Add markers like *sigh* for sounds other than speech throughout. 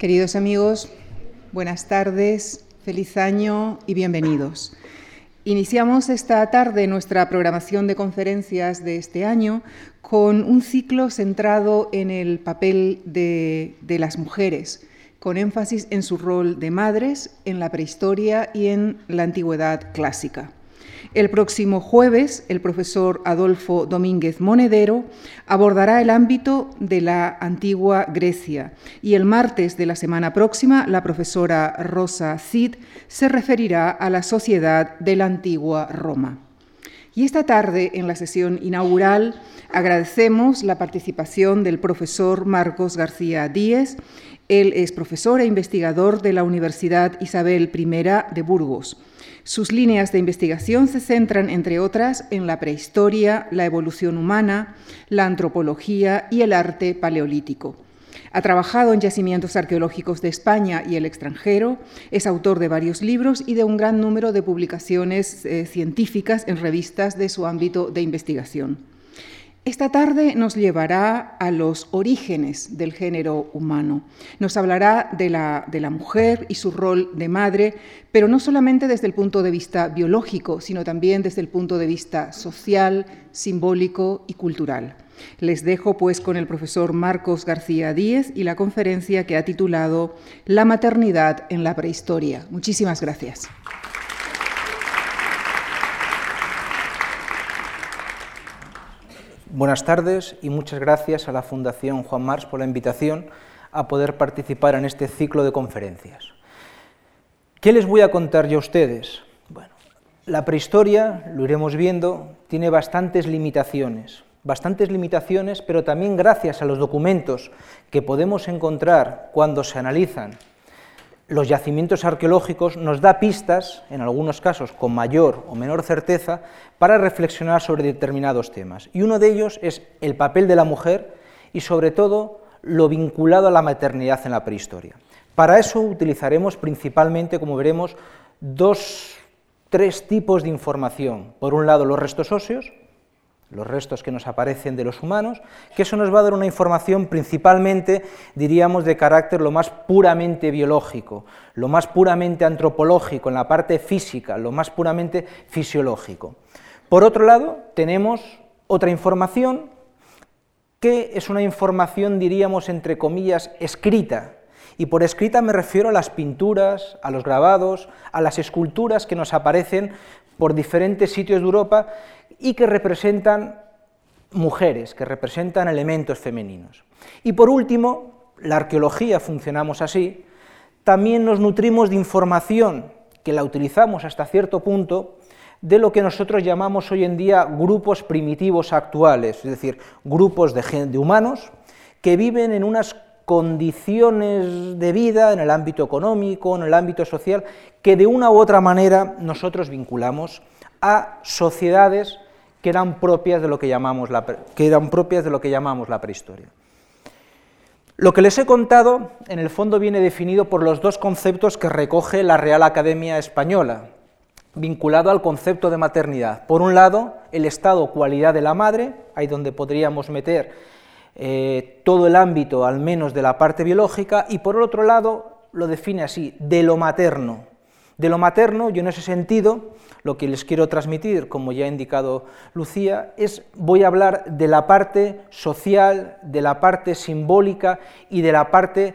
Queridos amigos, buenas tardes, feliz año y bienvenidos. Iniciamos esta tarde nuestra programación de conferencias de este año con un ciclo centrado en el papel de, las mujeres, con énfasis en su rol de madres en la prehistoria y en la antigüedad clásica. El próximo jueves, el profesor Adolfo Domínguez Monedero abordará el ámbito de la antigua Grecia y el martes de la semana próxima, la profesora Rosa Cid se referirá a la sociedad de la antigua Roma. Y esta tarde, en la sesión inaugural, agradecemos la participación del profesor Marcos García Díez. Él es profesor e investigador de la Universidad Isabel I de Burgos. Sus líneas de investigación se centran, entre otras, en la prehistoria, la evolución humana, la antropología y el arte paleolítico. Ha trabajado en yacimientos arqueológicos de España y el extranjero, es autor de varios libros y de un gran número de publicaciones eh, científicas en revistas de su ámbito de investigación. Esta tarde nos llevará a los orígenes del género humano. Nos hablará de la, de la, mujer y su rol de madre, pero no solamente desde el punto de vista biológico, sino también desde el punto de vista social, simbólico y cultural. Les dejo pues con el profesor Marcos García Díez y la conferencia que ha titulado La maternidad en la prehistoria. Muchísimas gracias. Buenas tardes y muchas gracias a la Fundación Juan Mars por la invitación a poder participar en este ciclo de conferencias. ¿Qué les voy a contar yo a ustedes? Bueno, la prehistoria, lo iremos viendo, tiene bastantes limitaciones, bastantes limitaciones, pero también gracias a los documentos que podemos encontrar cuando se analizan los yacimientos arqueológicos nos da pistas, en algunos casos con mayor o menor certeza, para reflexionar sobre determinados temas. Y uno de ellos es el papel de la mujer y sobre todo lo vinculado a la maternidad en la prehistoria. Para eso utilizaremos principalmente, como veremos, dos, tres tipos de información. Por un lado, los restos óseos, los restos que nos aparecen de los humanos, que eso nos va a dar una información principalmente, diríamos, de carácter lo más puramente biológico, lo más puramente antropológico, en la parte física, lo más puramente fisiológico. Por otro lado, tenemos otra información que es una información, diríamos, entre comillas, escrita, y por escrita me refiero a las pinturas, a los grabados, a las esculturas que nos aparecen por diferentes sitios de Europa y que representan mujeres, que representan elementos femeninos. Y por último, la arqueología funcionamos así, también nos nutrimos de información que la utilizamos hasta cierto punto de lo que nosotros llamamos hoy en día grupos primitivos actuales, es decir, grupos de, humanos que viven en unas condiciones de vida en el ámbito económico, en el ámbito social, que de una u otra manera nosotros vinculamos a sociedades que eran propias de lo que llamamos la, que eran propias de lo que llamamos la prehistoria. Lo que les he contado, en el fondo, viene definido por los dos conceptos que recoge la Real Academia Española, vinculado al concepto de maternidad. Por un lado, el estado cualidad de la madre, ahí donde podríamos meter eh, todo el ámbito, al menos de la parte biológica, y por otro lado lo define así, de lo materno. De lo materno, yo en ese sentido, lo que les quiero transmitir, como ya ha indicado Lucía, es voy a hablar de la parte social, de la parte simbólica y de la parte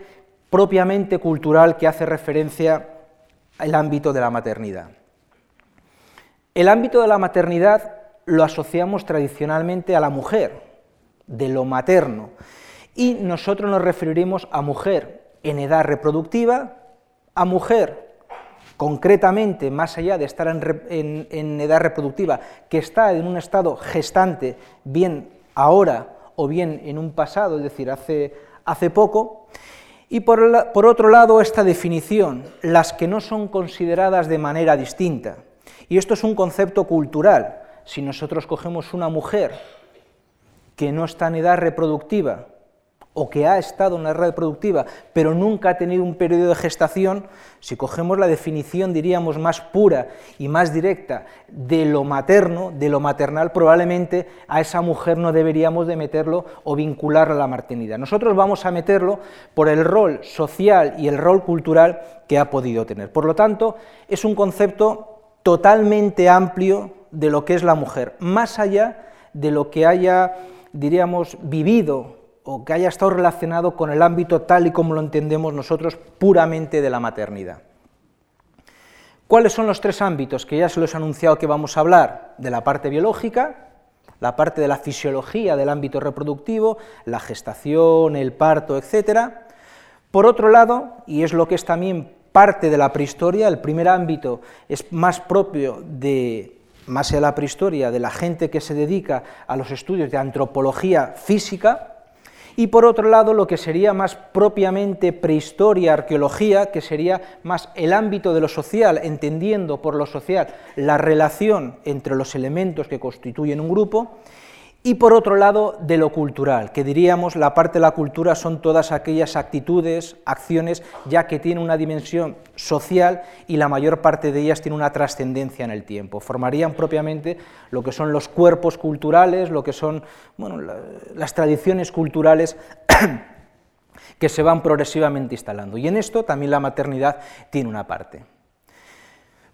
propiamente cultural que hace referencia al ámbito de la maternidad. El ámbito de la maternidad lo asociamos tradicionalmente a la mujer, de lo materno. Y nosotros nos referiremos a mujer en edad reproductiva, a mujer concretamente, más allá de estar en, edad reproductiva, que está en un estado gestante, bien ahora o bien en un pasado, es decir, hace, hace poco. Y por, por otro lado, esta definición, las que no son consideradas de manera distinta. Y esto es un concepto cultural. Si nosotros cogemos una mujer que no está en edad reproductiva o que ha estado en la red reproductiva, pero nunca ha tenido un periodo de gestación, si cogemos la definición, diríamos, más pura y más directa de lo materno, de lo maternal, probablemente a esa mujer no deberíamos de meterlo o vincularla a la maternidad. Nosotros vamos a meterlo por el rol social y el rol cultural que ha podido tener. Por lo tanto, es un concepto totalmente amplio de lo que es la mujer, más allá de lo que haya, diríamos, vivido o que haya estado relacionado con el ámbito tal y como lo entendemos nosotros puramente de la maternidad. ¿Cuáles son los tres ámbitos que ya se los he anunciado que vamos a hablar? De la parte biológica, la parte de la fisiología del ámbito reproductivo, la gestación, el parto, etc. Por otro lado, y es lo que es también parte de la prehistoria, el primer ámbito es más propio de más de la prehistoria, de la gente que se dedica a los estudios de antropología física, y por otro lado lo que sería más propiamente prehistoria, arqueología, que sería más el ámbito de lo social, entendiendo por lo social la relación entre los elementos que constituyen un grupo, y por otro lado de lo cultural, que diríamos la parte de la cultura son todas aquellas actitudes, acciones, ya que tienen una dimensión social y la mayor parte de ellas tiene una trascendencia en el tiempo. Formarían propiamente lo que son los cuerpos culturales, lo que son las tradiciones culturales *clears throat* que se van progresivamente instalando. Y en esto también la maternidad tiene una parte.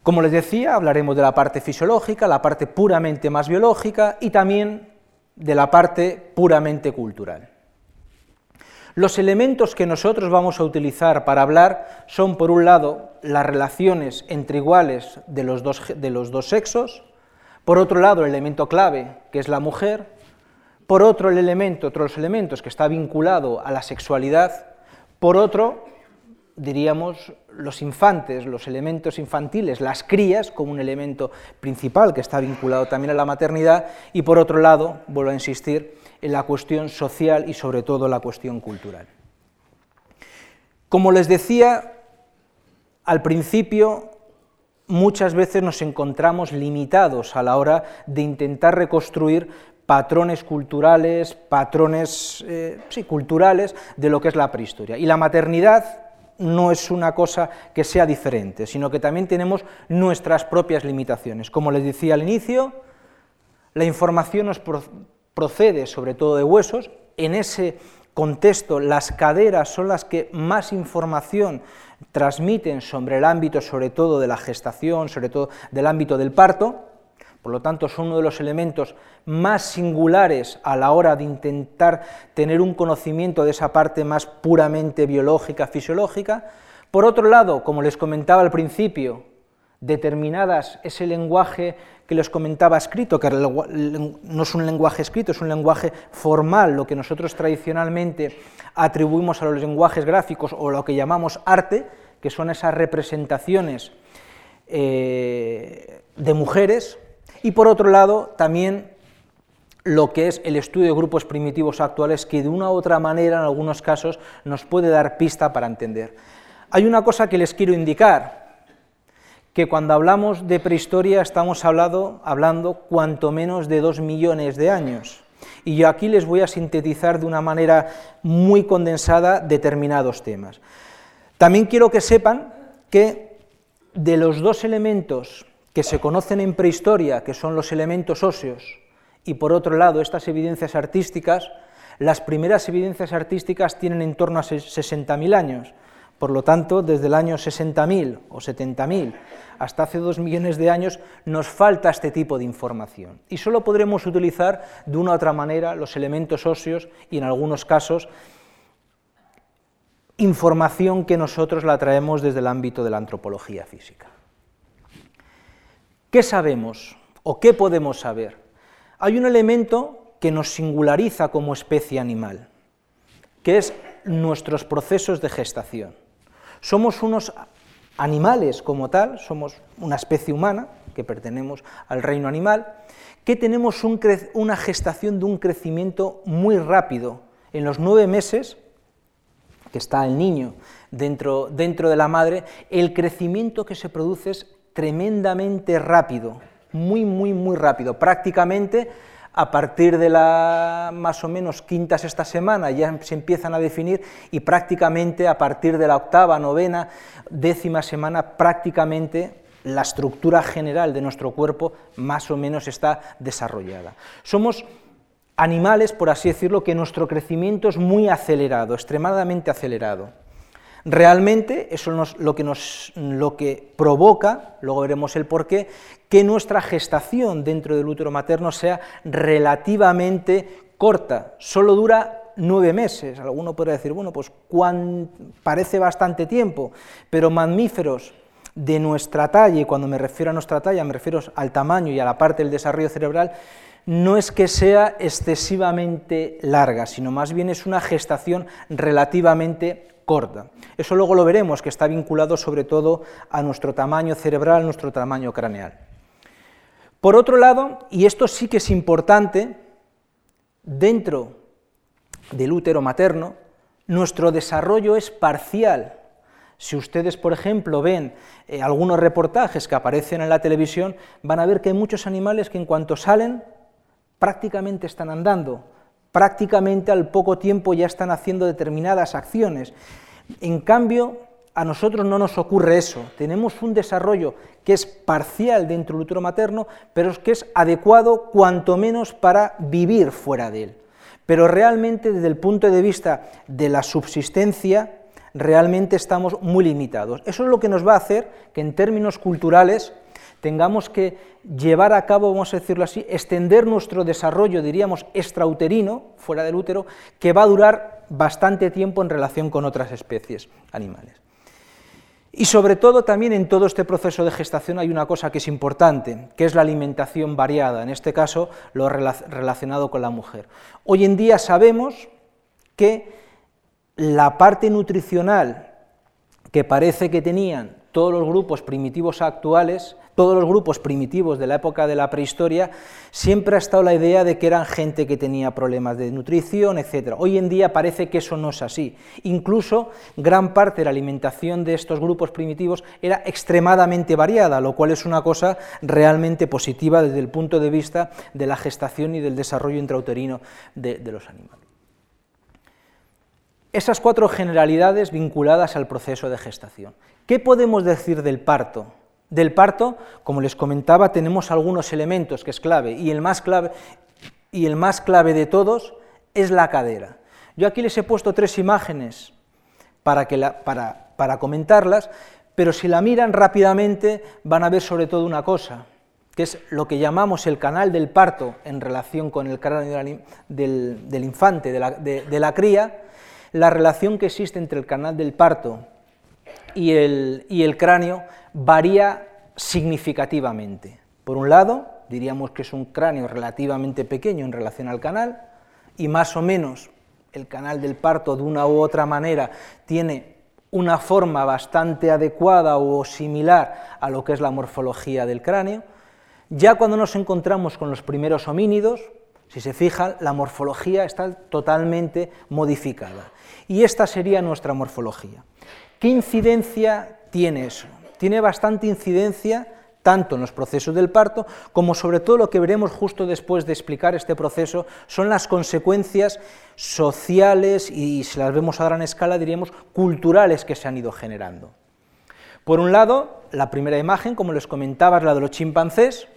Como les decía, hablaremos de la parte fisiológica, la parte puramente más biológica y también de la parte puramente cultural. Los elementos que nosotros vamos a utilizar para hablar son, por un lado, las relaciones entre iguales de los dos, de los dos sexos, por otro lado, el elemento clave, que es la mujer, por otro, el elemento, otros elementos que está vinculado a la sexualidad, por otro, diríamos, los infantes, los elementos infantiles, las crías como un elemento principal que está vinculado también a la maternidad y por otro lado, vuelvo a insistir, en la cuestión social y sobre todo la cuestión cultural. Como les decía al principio, muchas veces nos encontramos limitados a la hora de intentar reconstruir patrones culturales, patrones eh, culturales de lo que es la prehistoria. Y la maternidad no es una cosa que sea diferente, sino que también tenemos nuestras propias limitaciones. Como les decía al inicio, la información nos procede sobre todo de huesos, en ese contexto las caderas son las que más información transmiten sobre el ámbito, sobre todo de la gestación, sobre todo del ámbito del parto, por lo tanto, son uno de los elementos más singulares a la hora de intentar tener un conocimiento de esa parte más puramente biológica, fisiológica. Por otro lado, como les comentaba al principio, determinadas ese lenguaje que les comentaba escrito, que no es un lenguaje escrito, es un lenguaje formal, lo que nosotros tradicionalmente atribuimos a los lenguajes gráficos o lo que llamamos arte, que son esas representaciones eh, de mujeres, y por otro lado, también lo que es el estudio de grupos primitivos actuales, que de una u otra manera, en algunos casos, nos puede dar pista para entender. Hay una cosa que les quiero indicar, que cuando hablamos de prehistoria estamos hablando, hablando cuanto menos de dos millones de años. Y yo aquí les voy a sintetizar de una manera muy condensada determinados temas. También quiero que sepan que de los dos elementos que se conocen en prehistoria, que son los elementos óseos, y por otro lado estas evidencias artísticas, las primeras evidencias artísticas tienen en torno a 60.000 años. Por lo tanto, desde el año 60.000 o 70.000 hasta hace dos millones de años nos falta este tipo de información. Y solo podremos utilizar de una u otra manera los elementos óseos y en algunos casos información que nosotros la traemos desde el ámbito de la antropología física. ¿Qué sabemos o qué podemos saber? Hay un elemento que nos singulariza como especie animal, que es nuestros procesos de gestación. Somos unos animales como tal, somos una especie humana, que pertenecemos al reino animal, que tenemos una gestación de un crecimiento muy rápido. En los nueve meses que está el niño dentro, dentro de la madre, el crecimiento que se produce es tremendamente rápido, muy, muy, muy rápido. Prácticamente a partir de la más o menos quinta, sexta semana ya se empiezan a definir y prácticamente a partir de la octava, novena, décima semana prácticamente la estructura general de nuestro cuerpo más o menos está desarrollada. Somos animales, por así decirlo, que nuestro crecimiento es muy acelerado, extremadamente acelerado. Realmente eso es lo, que lo que provoca, luego veremos el porqué, que nuestra gestación dentro del útero materno sea relativamente corta, solo dura nueve meses. Alguno podría decir, bueno, pues parece bastante tiempo, pero mamíferos de nuestra talla, y cuando me refiero a nuestra talla me refiero al tamaño y a la parte del desarrollo cerebral, no es que sea excesivamente larga, sino más bien es una gestación relativamente corta. Eso luego lo veremos, que está vinculado sobre todo a nuestro tamaño cerebral, nuestro tamaño craneal. Por otro lado, y esto sí que es importante, dentro del útero materno, nuestro desarrollo es parcial. Si ustedes, por ejemplo, ven eh, algunos reportajes que aparecen en la televisión, van a ver que hay muchos animales que en cuanto salen, prácticamente están andando, prácticamente al poco tiempo ya están haciendo determinadas acciones. En cambio, a nosotros no nos ocurre eso. Tenemos un desarrollo que es parcial dentro del útero materno, pero que es adecuado cuanto menos para vivir fuera de él. Pero realmente desde el punto de vista de la subsistencia, realmente estamos muy limitados. Eso es lo que nos va a hacer que en términos culturales tengamos que llevar a cabo, vamos a decirlo así, extender nuestro desarrollo, diríamos, extrauterino, fuera del útero, que va a durar bastante tiempo en relación con otras especies animales. Y sobre todo también en todo este proceso de gestación hay una cosa que es importante, que es la alimentación variada, en este caso lo relacionado con la mujer. Hoy en día sabemos que la parte nutricional que parece que tenían todos los grupos primitivos actuales todos los grupos primitivos de la época de la prehistoria, siempre ha estado la idea de que eran gente que tenía problemas de nutrición, etc. Hoy en día parece que eso no es así. Incluso gran parte de la alimentación de estos grupos primitivos era extremadamente variada, lo cual es una cosa realmente positiva desde el punto de vista de la gestación y del desarrollo intrauterino de, de los animales. Esas cuatro generalidades vinculadas al proceso de gestación. ¿Qué podemos decir del parto? del parto, como les comentaba, tenemos algunos elementos que es clave y el más clave, y el más clave de todos es la cadera. Yo aquí les he puesto tres imágenes para, que para, para comentarlas, pero si la miran rápidamente van a ver sobre todo una cosa, que es lo que llamamos el canal del parto en relación con el cráneo del, infante, de la, de la, cría, la relación que existe entre el canal del parto y el, cráneo varía significativamente. Por un lado, diríamos que es un cráneo relativamente pequeño en relación al canal, y más o menos el canal del parto de una u otra manera tiene una forma bastante adecuada o similar a lo que es la morfología del cráneo. Ya cuando nos encontramos con los primeros homínidos, si se fijan, la morfología está totalmente modificada. Y esta sería nuestra morfología. ¿Qué incidencia tiene eso? Tiene bastante incidencia tanto en los procesos del parto como sobre todo lo que veremos justo después de explicar este proceso son las consecuencias sociales y si las vemos a gran escala diríamos culturales que se han ido generando. Por un lado, la primera imagen, como les comentaba, es la de los chimpancés,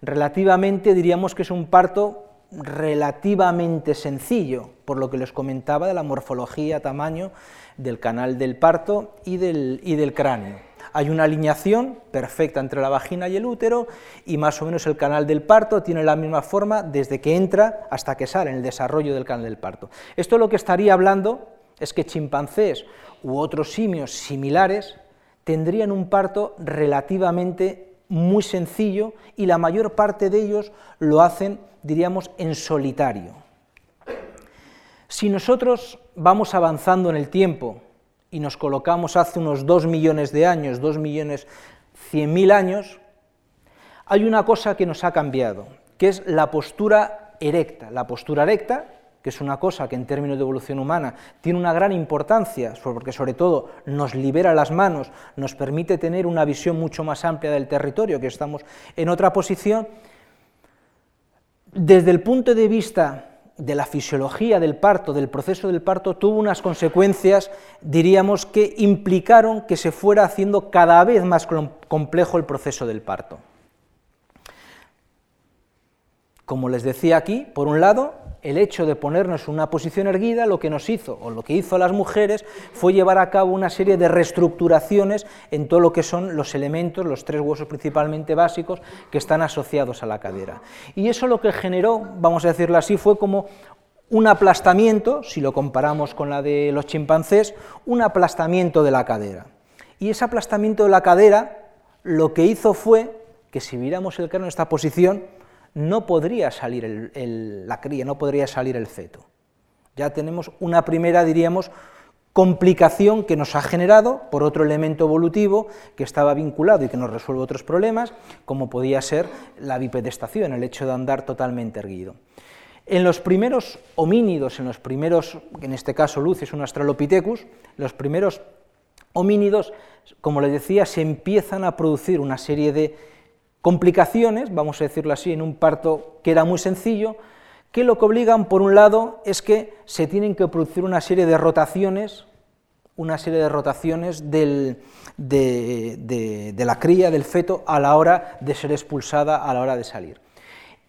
relativamente diríamos que es un parto relativamente sencillo, por lo que les comentaba de la morfología, tamaño del canal del parto y del, y del cráneo. Hay una alineación perfecta entre la vagina y el útero y más o menos el canal del parto tiene la misma forma desde que entra hasta que sale en el desarrollo del canal del parto. Esto lo que estaría hablando es que chimpancés u otros simios similares tendrían un parto relativamente muy sencillo y la mayor parte de ellos lo hacen, diríamos, en solitario. Si nosotros vamos avanzando en el tiempo y nos colocamos hace unos dos millones de años, dos millones cien mil años, hay una cosa que nos ha cambiado, que es la postura erecta. La postura erecta, que es una cosa que en términos de evolución humana tiene una gran importancia, porque sobre todo nos libera las manos, nos permite tener una visión mucho más amplia del territorio, que estamos en otra posición, desde el punto de vista de la fisiología del parto, del proceso del parto, tuvo unas consecuencias, diríamos, que implicaron que se fuera haciendo cada vez más complejo el proceso del parto. Como les decía aquí, por un lado, el hecho de ponernos en una posición erguida lo que nos hizo, o lo que hizo a las mujeres, fue llevar a cabo una serie de reestructuraciones en todo lo que son los elementos, los tres huesos principalmente básicos, que están asociados a la cadera. Y eso lo que generó, vamos a decirlo así, fue como un aplastamiento, si lo comparamos con la de los chimpancés, un aplastamiento de la cadera. Y ese aplastamiento de la cadera lo que hizo fue que si miramos el cráneo en esta posición, no podría salir la cría, no podría salir el feto. Ya tenemos una primera, diríamos, complicación que nos ha generado por otro elemento evolutivo que estaba vinculado y que nos resuelve otros problemas, como podía ser la bipedestación, el hecho de andar totalmente erguido. En los primeros homínidos, en los primeros, en este caso Lucis, un Australopithecus, los primeros homínidos, como les decía, se empiezan a producir una serie de complicaciones, vamos a decirlo así, en un parto que era muy sencillo, que lo que obligan, por un lado, es que se tienen que producir una serie de rotaciones, una serie de rotaciones de, de la cría, del feto, a la hora de ser expulsada, a la hora de salir.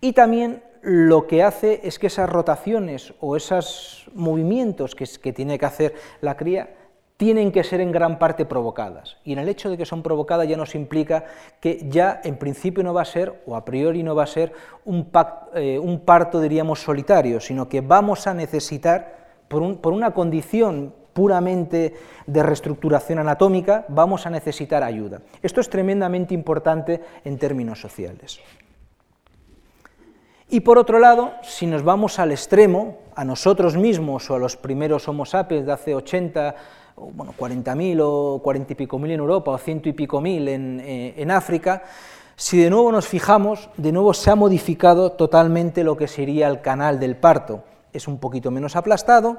Y también lo que hace es que esas rotaciones o esos movimientos que, que tiene que hacer la cría tienen que ser en gran parte provocadas. Y en el hecho de que son provocadas ya nos implica que ya en principio no va a ser, o a priori no va a ser, un, eh, parto, diríamos, solitario, sino que vamos a necesitar, por, por una condición puramente de reestructuración anatómica, vamos a necesitar ayuda. Esto es tremendamente importante en términos sociales. Y por otro lado, si nos vamos al extremo, a nosotros mismos o a los primeros Homo sapiens de hace 80 bueno, 40.000 o 40 y pico mil en Europa o ciento y pico mil eh, en, África, si de nuevo nos fijamos, de nuevo se ha modificado totalmente lo que sería el canal del parto. Es un poquito menos aplastado,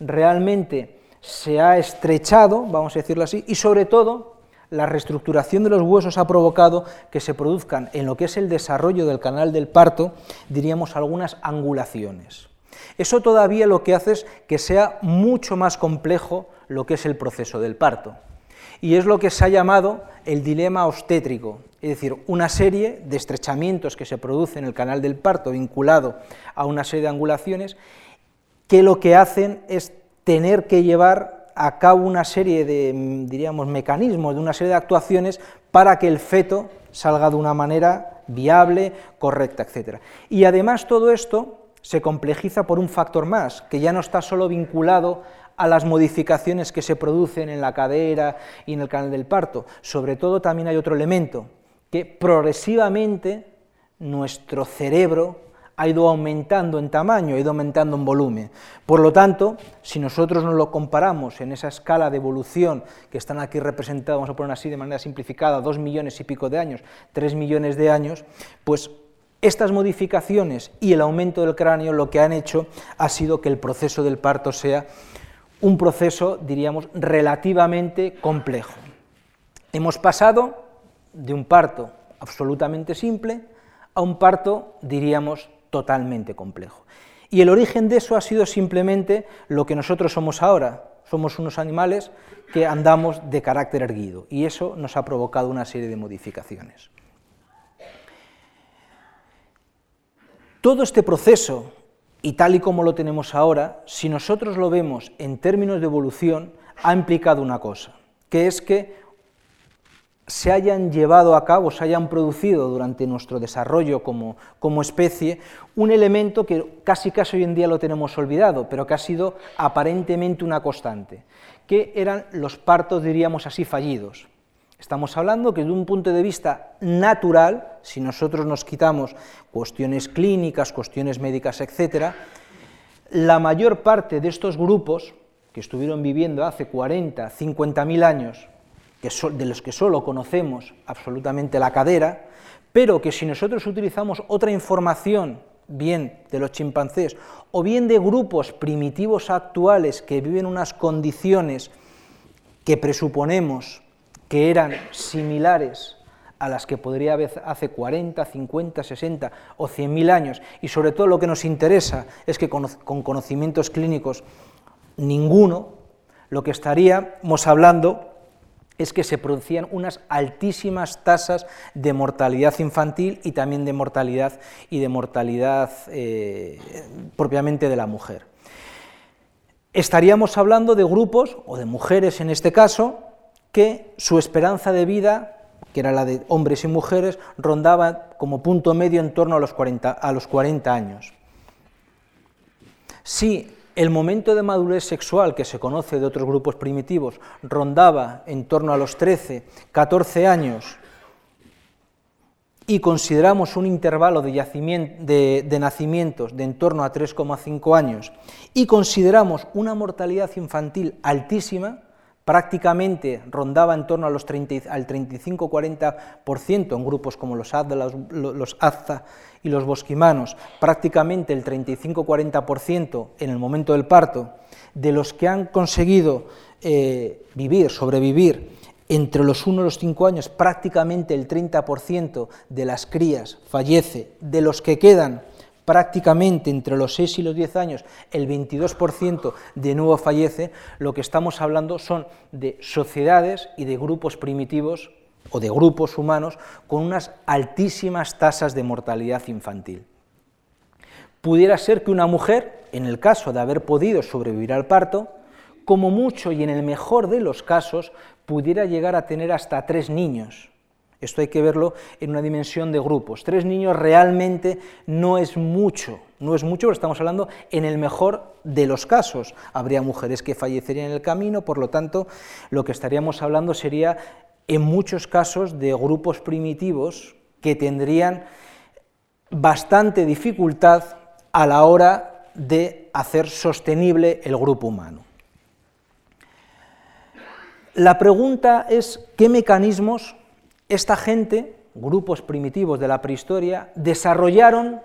realmente se ha estrechado, vamos a decirlo así, y sobre todo la reestructuración de los huesos ha provocado que se produzcan en lo que es el desarrollo del canal del parto, diríamos algunas angulaciones. Eso todavía lo que hace es que sea mucho más complejo lo que es el proceso del parto. Y es lo que se ha llamado el dilema obstétrico, es decir, una serie de estrechamientos que se producen en el canal del parto vinculado a una serie de angulaciones que lo que hacen es tener que llevar a cabo una serie de, diríamos, mecanismos, de una serie de actuaciones para que el feto salga de una manera viable, correcta, etc. Y además todo esto se complejiza por un factor más, que ya no está solo vinculado a las modificaciones que se producen en la cadera y en el canal del parto. Sobre todo también hay otro elemento, que progresivamente nuestro cerebro ha ido aumentando en tamaño, ha ido aumentando en volumen. Por lo tanto, si nosotros nos lo comparamos en esa escala de evolución que están aquí representados, vamos a poner así de manera simplificada, dos millones y pico de años, tres millones de años, pues estas modificaciones y el aumento del cráneo lo que han hecho ha sido que el proceso del parto sea un proceso, diríamos, relativamente complejo. Hemos pasado de un parto absolutamente simple a un parto, diríamos, totalmente complejo. Y el origen de eso ha sido simplemente lo que nosotros somos ahora. Somos unos animales que andamos de carácter erguido y eso nos ha provocado una serie de modificaciones. Todo este proceso, y tal y como lo tenemos ahora, si nosotros lo vemos en términos de evolución, ha implicado una cosa, que es que se hayan llevado a cabo, se hayan producido durante nuestro desarrollo como, como, especie un elemento que casi casi hoy en día lo tenemos olvidado, pero que ha sido aparentemente una constante, que eran los partos, diríamos así, fallidos. Estamos hablando que desde un punto de vista natural, si nosotros nos quitamos cuestiones clínicas, cuestiones médicas, etc., la mayor parte de estos grupos que estuvieron viviendo hace 40, 50 mil años, que de los que solo conocemos absolutamente la cadera, pero que si nosotros utilizamos otra información, bien de los chimpancés o bien de grupos primitivos actuales que viven unas condiciones que presuponemos que eran similares a las que podría haber hace 40, 50, 60 o 100.000 años, y sobre todo lo que nos interesa es que con, conocimientos clínicos ninguno, lo que estaríamos hablando es que se producían unas altísimas tasas de mortalidad infantil y también de mortalidad y de mortalidad eh, propiamente de la mujer. Estaríamos hablando de grupos, o de mujeres en este caso, que su esperanza de vida, que era la de hombres y mujeres, rondaba como punto medio en torno a los 40, a los 40 años. Si el momento de madurez sexual que se conoce de otros grupos primitivos rondaba en torno a los 13, 14 años y consideramos un intervalo de, de nacimientos de en torno a 3,5 años y consideramos una mortalidad infantil altísima, prácticamente rondaba en torno a los 30, al 35-40% en grupos como los Azza, los, y los bosquimanos, prácticamente el 35-40% en el momento del parto, de los que han conseguido eh, vivir, sobrevivir entre los 1 y los 5 años, prácticamente el 30% de las crías fallece, de los que quedan prácticamente entre los 6 y los 10 años el 22% de nuevo fallece, lo que estamos hablando son de sociedades y de grupos primitivos o de grupos humanos con unas altísimas tasas de mortalidad infantil. Pudiera ser que una mujer, en el caso de haber podido sobrevivir al parto, como mucho y en el mejor de los casos, pudiera llegar a tener hasta tres niños, esto hay que verlo en una dimensión de grupos. Tres niños realmente no es mucho, no es mucho, pero estamos hablando en el mejor de los casos. Habría mujeres que fallecerían en el camino, por lo tanto, lo que estaríamos hablando sería en muchos casos de grupos primitivos que tendrían bastante dificultad a la hora de hacer sostenible el grupo humano. La pregunta es qué mecanismos esta gente, grupos primitivos de la prehistoria, desarrollaron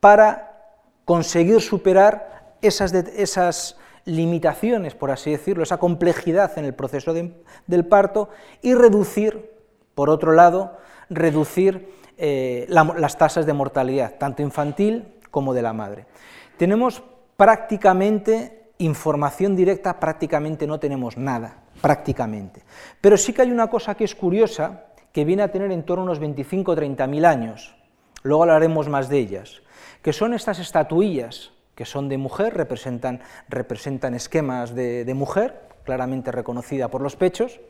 para conseguir superar esas, limitaciones, por así decirlo, esa complejidad en el proceso del parto y reducir, por otro lado, reducir eh, las tasas de mortalidad, tanto infantil como de la madre. Tenemos prácticamente información directa, prácticamente no tenemos nada, prácticamente. Pero sí que hay una cosa que es curiosa, que viene a tener en torno a unos 25 o 30 mil años, luego hablaremos más de ellas, que son estas estatuillas que son de mujer, representan, representan esquemas de, mujer, claramente reconocida por los pechos,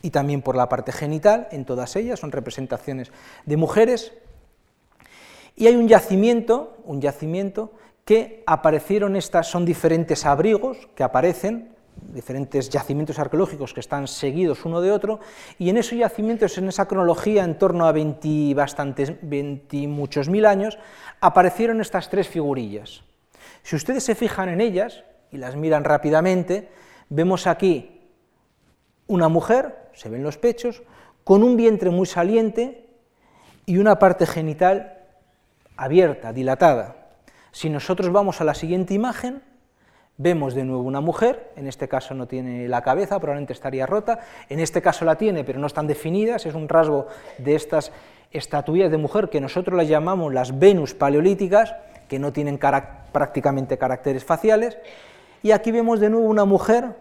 y también por la parte genital, en todas ellas son representaciones de mujeres, y hay un yacimiento, un yacimiento que aparecieron estas, son diferentes abrigos que aparecen diferentes yacimientos arqueológicos que están seguidos uno de otro, y en esos yacimientos, en esa cronología, en torno a 20, bastantes, 20 muchos mil años, aparecieron estas tres figurillas. Si ustedes se fijan en ellas y las miran rápidamente, vemos aquí una mujer, se ven los pechos, con un vientre muy saliente y una parte genital abierta, dilatada. Si nosotros vamos a la siguiente imagen, Vemos de nuevo una mujer, en este caso no tiene la cabeza, probablemente estaría rota, en este caso la tiene, pero no están definidas, es un rasgo de estas estatuillas de mujer que nosotros las llamamos las Venus paleolíticas, que no tienen prácticamente caracteres faciales, y aquí vemos de nuevo una mujer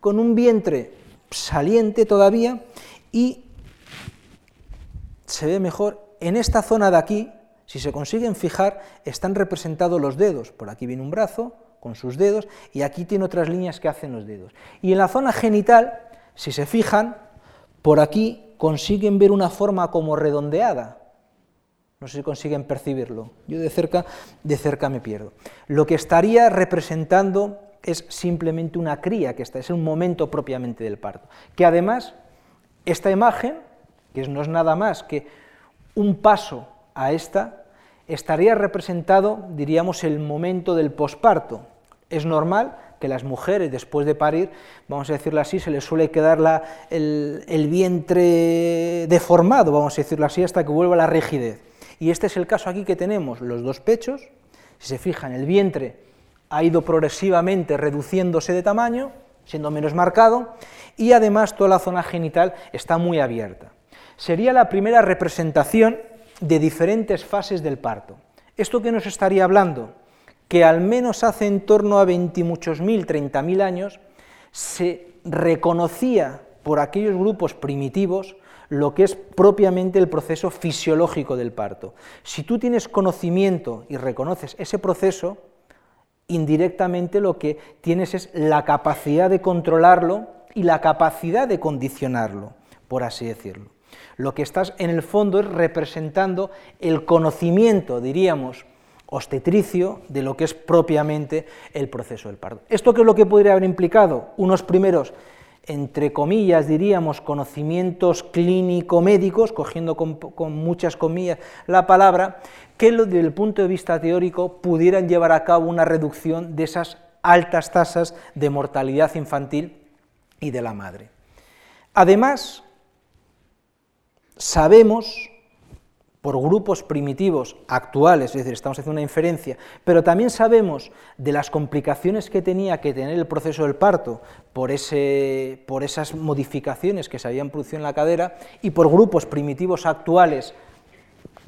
con un vientre saliente todavía y se ve mejor. En esta zona de aquí, si se consiguen fijar, están representados los dedos, por aquí viene un brazo, con sus dedos, y aquí tiene otras líneas que hacen los dedos. Y en la zona genital, si se fijan, por aquí consiguen ver una forma como redondeada. No sé si consiguen percibirlo. Yo de cerca, de cerca me pierdo. Lo que estaría representando es simplemente una cría, que está, es un momento propiamente del parto. Que además, esta imagen, que no es nada más que un paso a esta, estaría representado, diríamos, el momento del posparto, es normal que las mujeres, después de parir, vamos a decirlo así, se les suele quedar el, vientre deformado, vamos a decirlo así, hasta que vuelva la rigidez. Y este es el caso aquí que tenemos, los dos pechos, si se fijan, el vientre ha ido progresivamente reduciéndose de tamaño, siendo menos marcado, y además toda la zona genital está muy abierta. sería la primera representación de diferentes fases del parto. ¿Esto qué nos estaría hablando? Que al menos hace en torno a 20 muchos mil, 30 mil años, se reconocía por aquellos grupos primitivos lo que es propiamente el proceso fisiológico del parto. Si tú tienes conocimiento y reconoces ese proceso, indirectamente lo que tienes es la capacidad de controlarlo y la capacidad de condicionarlo, por así decirlo. Lo que estás en el fondo es representando el conocimiento, diríamos, obstetricio de lo que es propiamente el proceso del parto. ¿Esto qué es lo que podría haber implicado? Unos primeros, entre comillas, diríamos, conocimientos clínico-médicos, cogiendo con, con, muchas comillas la palabra, que desde el punto de vista teórico pudieran llevar a cabo una reducción de esas altas tasas de mortalidad infantil y de la madre. Además, sabemos por grupos primitivos actuales, es decir, estamos haciendo una inferencia, pero también sabemos de las complicaciones que tenía que tener el proceso del parto por, ese, por esas modificaciones que se habían producido en la cadera y por grupos primitivos actuales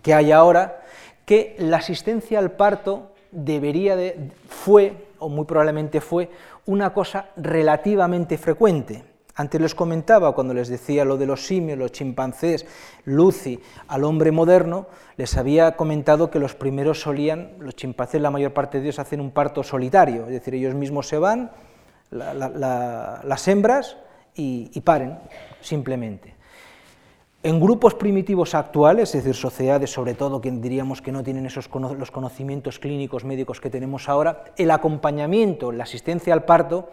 que hay ahora, que la asistencia al parto debería de, fue, o muy probablemente fue, una cosa relativamente frecuente. Antes les comentaba, cuando les decía lo de los simios, los chimpancés, Lucy, al hombre moderno, les había comentado que los primeros solían, los chimpancés la mayor parte de ellos hacen un parto solitario, es decir, ellos mismos se van, las hembras, y, paren, simplemente. En grupos primitivos actuales, es decir, sociedades sobre todo que diríamos que no tienen esos los conocimientos clínicos médicos que tenemos ahora, el acompañamiento, la asistencia al parto,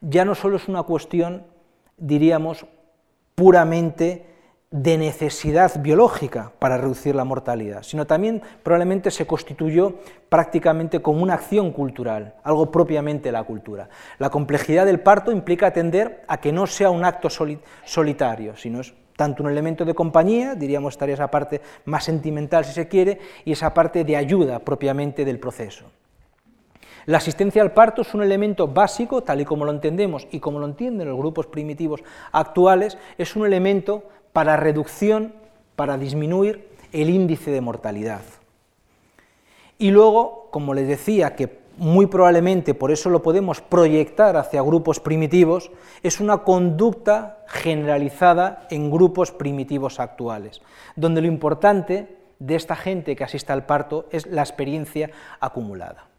ya no solo es una cuestión diríamos, puramente de necesidad biológica para reducir la mortalidad, sino también probablemente se constituyó prácticamente como una acción cultural, algo propiamente de la cultura. La complejidad del parto implica atender a que no sea un acto solitario, sino es tanto un elemento de compañía, diríamos estaría esa parte más sentimental si se quiere, y esa parte de ayuda propiamente del proceso. La asistencia al parto es un elemento básico, tal y como lo entendemos y como lo entienden los grupos primitivos actuales, es un elemento para reducción, para disminuir el índice de mortalidad. Y luego, como les decía, que muy probablemente por eso lo podemos proyectar hacia grupos primitivos, es una conducta generalizada en grupos primitivos actuales, donde lo importante de esta gente que asiste al parto es la experiencia acumulada.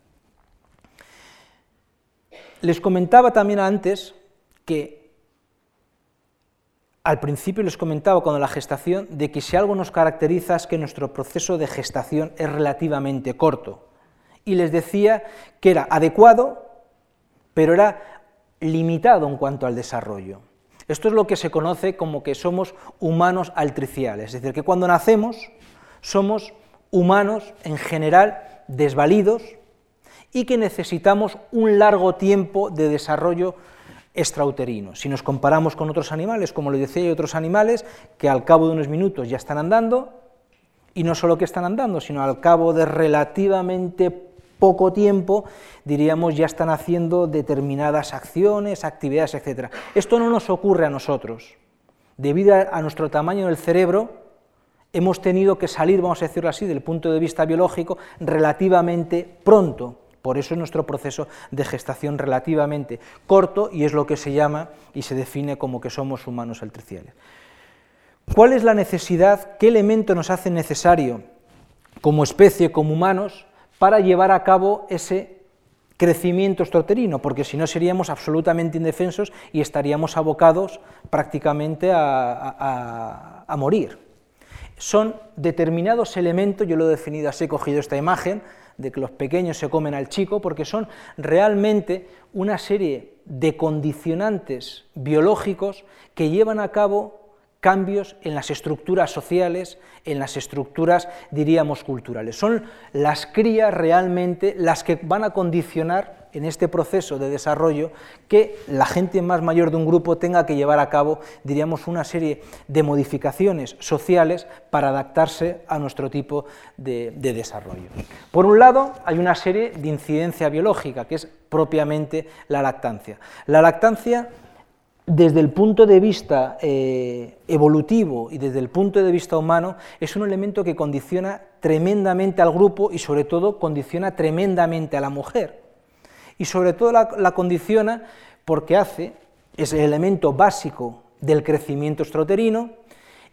Les comentaba también antes que al principio les comentaba cuando la gestación de que si algo nos caracteriza es que nuestro proceso de gestación es relativamente corto. Y les decía que era adecuado, pero era limitado en cuanto al desarrollo. Esto es lo que se conoce como que somos humanos altriciales, es decir, que cuando nacemos somos humanos en general desvalidos, y que necesitamos un largo tiempo de desarrollo extrauterino. Si nos comparamos con otros animales, como les decía, hay otros animales que al cabo de unos minutos ya están andando, y no solo que están andando, sino al cabo de relativamente poco tiempo, diríamos, ya están haciendo determinadas acciones, actividades, etc. Esto no nos ocurre a nosotros. Debido a nuestro tamaño del cerebro, hemos tenido que salir, vamos a decirlo así, del punto de vista biológico, relativamente pronto. Por eso es nuestro proceso de gestación relativamente corto y es lo que se llama y se define como que somos humanos altriciales. ¿Cuál es la necesidad? ¿Qué elemento nos hace necesario como especie, como humanos, para llevar a cabo ese crecimiento estroterino? Porque si no seríamos absolutamente indefensos y estaríamos abocados prácticamente a, a morir. Son determinados elementos, yo lo he definido así, he cogido esta imagen, de que los pequeños se comen al chico, porque son realmente una serie de condicionantes biológicos que llevan a cabo cambios en las estructuras sociales, en las estructuras, diríamos, culturales. Son las crías realmente las que van a condicionar en este proceso de desarrollo que la gente más mayor de un grupo tenga que llevar a cabo, diríamos, una serie de modificaciones sociales para adaptarse a nuestro tipo de, de desarrollo. Por un lado, hay una serie de incidencia biológica, que es propiamente la lactancia. La lactancia desde el punto de vista eh, evolutivo y desde el punto de vista humano, es un elemento que condiciona tremendamente al grupo y sobre todo condiciona tremendamente a la mujer. Y sobre todo la, condiciona porque hace, es el elemento básico del crecimiento extrauterino,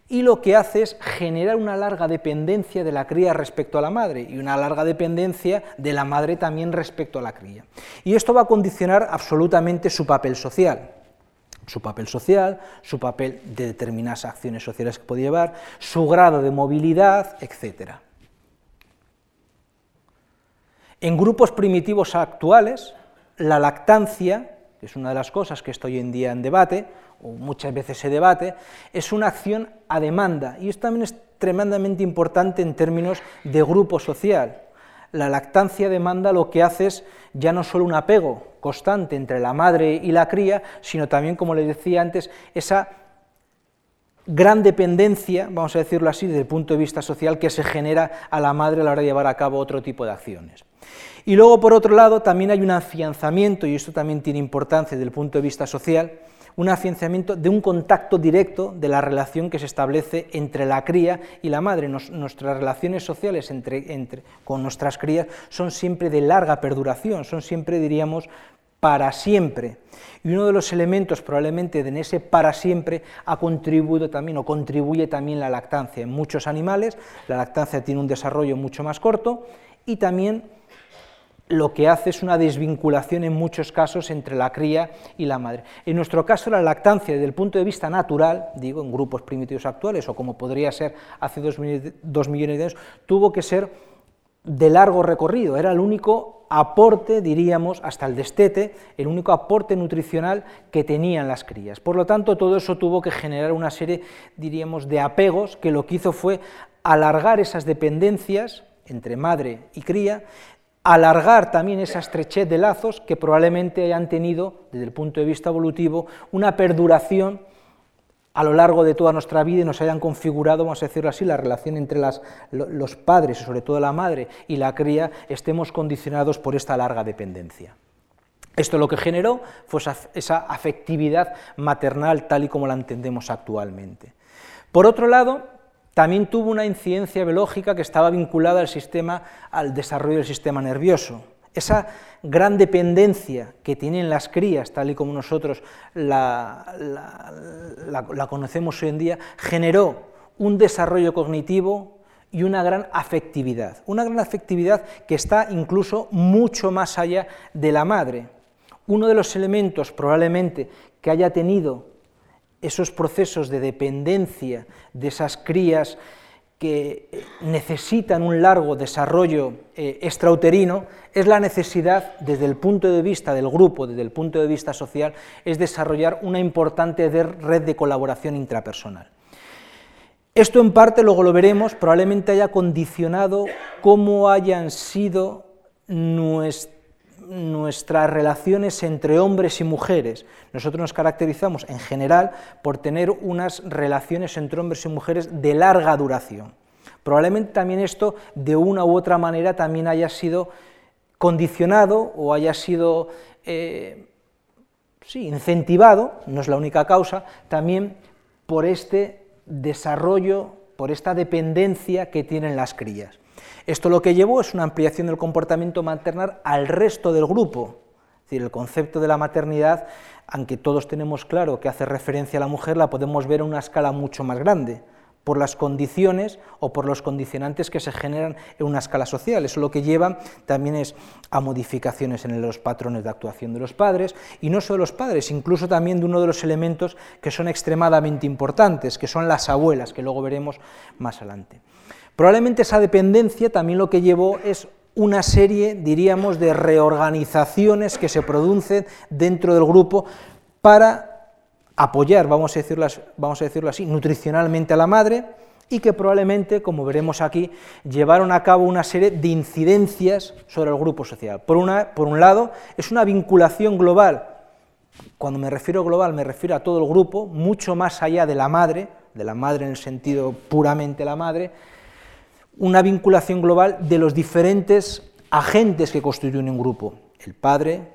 y lo que hace es generar una larga dependencia de la cría respecto a la madre y una larga dependencia de la madre también respecto a la cría. Y esto va a condicionar absolutamente su papel social su papel social, su papel de determinadas acciones sociales que puede llevar, su grado de movilidad, etc. En grupos primitivos actuales, la lactancia, que es una de las cosas que está hoy en día en debate, o muchas veces se debate, es una acción a demanda, y esto también es tremendamente importante en términos de grupo social. La lactancia demanda lo que hace es ya no solo un apego constante entre la madre y la cría, sino también, como les decía antes, esa gran dependencia, vamos a decirlo así, desde el punto de vista social que se genera a la madre a la hora de llevar a cabo otro tipo de acciones. Y luego, por otro lado, también hay un afianzamiento, y esto también tiene importancia desde el punto de vista social, un afianzamiento de un contacto directo de la relación que se establece entre la cría y la madre. nuestras relaciones sociales con nuestras crías son siempre de larga perduración, son siempre, diríamos, para siempre. Y uno de los elementos probablemente de ese para siempre ha contribuido también o contribuye también la lactancia. En muchos animales la lactancia tiene un desarrollo mucho más corto y también lo que hace es una desvinculación en muchos casos entre la cría y la madre. En nuestro caso, la lactancia, desde el punto de vista natural, digo, en grupos primitivos actuales, o como podría ser hace dos, millones de años, tuvo que ser de largo recorrido, era el único aporte, diríamos, hasta el destete, el único aporte nutricional que tenían las crías. Por lo tanto, todo eso tuvo que generar una serie, diríamos, de apegos que lo que hizo fue alargar esas dependencias entre madre y cría, alargar también esa estrechez de lazos que probablemente hayan tenido, desde el punto de vista evolutivo, una perduración a lo largo de toda nuestra vida y nos hayan configurado, vamos a decirlo así, la relación entre los padres, sobre todo la madre, y la cría, estemos condicionados por esta larga dependencia. Esto lo que generó fue esa afectividad maternal tal y como la entendemos actualmente. Por otro lado, también tuvo una incidencia biológica que estaba vinculada al, sistema, al desarrollo del sistema nervioso. Esa gran dependencia que tienen las crías, tal y como nosotros la, la conocemos hoy en día, generó un desarrollo cognitivo y una gran afectividad. Una gran afectividad que está incluso mucho más allá de la madre. Uno de los elementos probablemente que haya tenido esos procesos de dependencia de esas crías que necesitan un largo desarrollo eh, extrauterino, es la necesidad, desde el punto de vista del grupo, desde el punto de vista social, es desarrollar una importante red de colaboración intrapersonal. Esto en parte, luego lo veremos, probablemente haya condicionado cómo hayan sido nuestras nuestras relaciones entre hombres y mujeres. Nosotros nos caracterizamos en general por tener unas relaciones entre hombres y mujeres de larga duración. Probablemente también esto de una u otra manera también haya sido condicionado o haya sido eh, incentivado, no es la única causa, también por este desarrollo, por esta dependencia que tienen las crías. Esto lo que llevó es una ampliación del comportamiento maternal al resto del grupo. Es decir, el concepto de la maternidad, aunque todos tenemos claro que hace referencia a la mujer, la podemos ver a una escala mucho más grande, por las condiciones o por los condicionantes que se generan en una escala social. Eso lo que lleva también es a modificaciones en los patrones de actuación de los padres, y no solo de los padres, incluso también de uno de los elementos que son extremadamente importantes, que son las abuelas, que luego veremos más adelante. Probablemente esa dependencia también lo que llevó es una serie, diríamos, de reorganizaciones que se producen dentro del grupo para apoyar, vamos a decirlo, vamos a decirlo así, nutricionalmente a la madre y que probablemente, como veremos aquí, llevaron a cabo una serie de incidencias sobre el grupo social. Por, una, por un lado, es una vinculación global. Cuando me refiero global, me refiero a todo el grupo, mucho más allá de la madre, de la madre en el sentido puramente la madre, una vinculación global de los diferentes agentes que constituyen un grupo, el padre,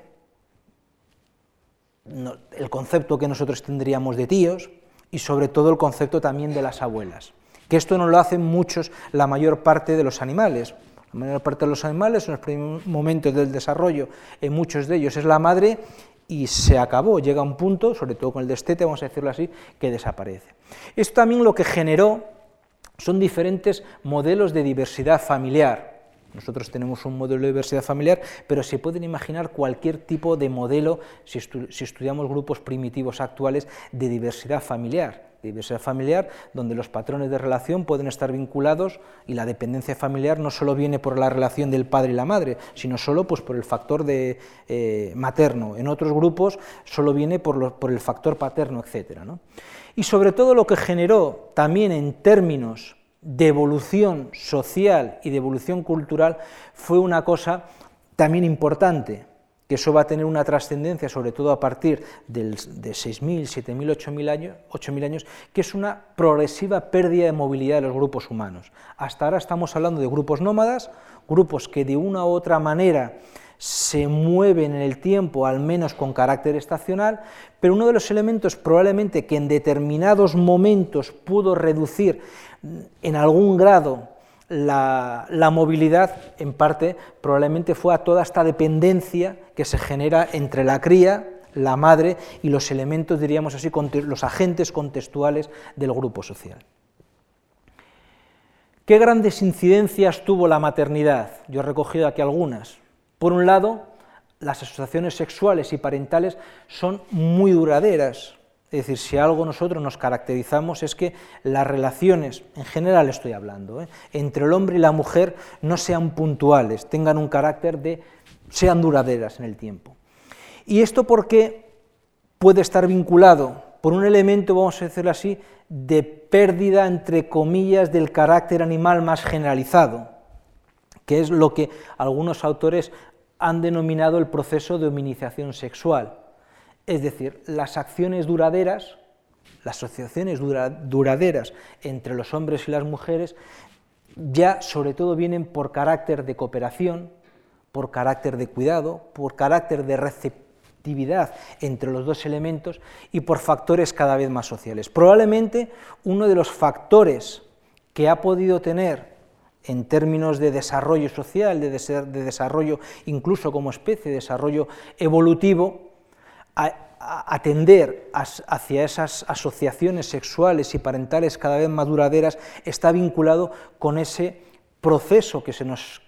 el concepto que nosotros tendríamos de tíos y sobre todo el concepto también de las abuelas, que esto no lo hacen muchos, la mayor parte de los animales. La mayor parte de los animales en los primeros momentos del desarrollo, en muchos de ellos es la madre y se acabó, llega un punto, sobre todo con el destete, vamos a decirlo así, que desaparece. Esto también lo que generó son diferentes modelos de diversidad familiar, nosotros tenemos un modelo de diversidad familiar, pero se pueden imaginar cualquier tipo de modelo, si, estudiamos grupos primitivos actuales, de diversidad familiar diversidad familiar, donde los patrones de relación pueden estar vinculados y la dependencia familiar no solo viene por la relación del padre y la madre, sino solo pues, por el factor de, eh, materno. En otros grupos solo viene por, por el factor paterno, etc. Y sobre todo lo que generó también en términos de evolución social y de evolución cultural fue una cosa también importante, que eso va a tener una trascendencia, sobre todo a partir de 6.000, 7.000, 8.000 años, 8.000 años, que es una progresiva pérdida de movilidad de los grupos humanos. Hasta ahora estamos hablando de grupos nómadas, grupos que de una u otra manera se mueven en el tiempo, al menos con carácter estacional, pero uno de los elementos probablemente que en determinados momentos pudo reducir en algún grado la, movilidad, en parte, probablemente fue a toda esta dependencia que se genera entre la cría, la madre y los elementos, diríamos así, los agentes contextuales del grupo social. ¿Qué grandes incidencias tuvo la maternidad? Yo he recogido aquí algunas. Por un lado, las asociaciones sexuales y parentales son muy duraderas, es decir, si algo nosotros nos caracterizamos es que las relaciones, en general estoy hablando, ¿eh? entre el hombre y la mujer no sean puntuales, tengan un carácter de, sean duraderas en el tiempo. Y esto porque puede estar vinculado por un elemento, vamos a decirlo así, de pérdida, entre comillas, del carácter animal más generalizado, que es lo que algunos autores han denominado el proceso de hominización sexual es decir, las acciones duraderas, las asociaciones duraderas entre los hombres y las mujeres, ya sobre todo vienen por carácter de cooperación, por carácter de cuidado, por carácter de receptividad entre los dos elementos y por factores cada vez más sociales. Probablemente uno de los factores que ha podido tener en términos de desarrollo social, de, desarrollo incluso como especie, de desarrollo evolutivo, atender hacia esas asociaciones sexuales y parentales cada vez más duraderas está vinculado con ese proceso que, se nos,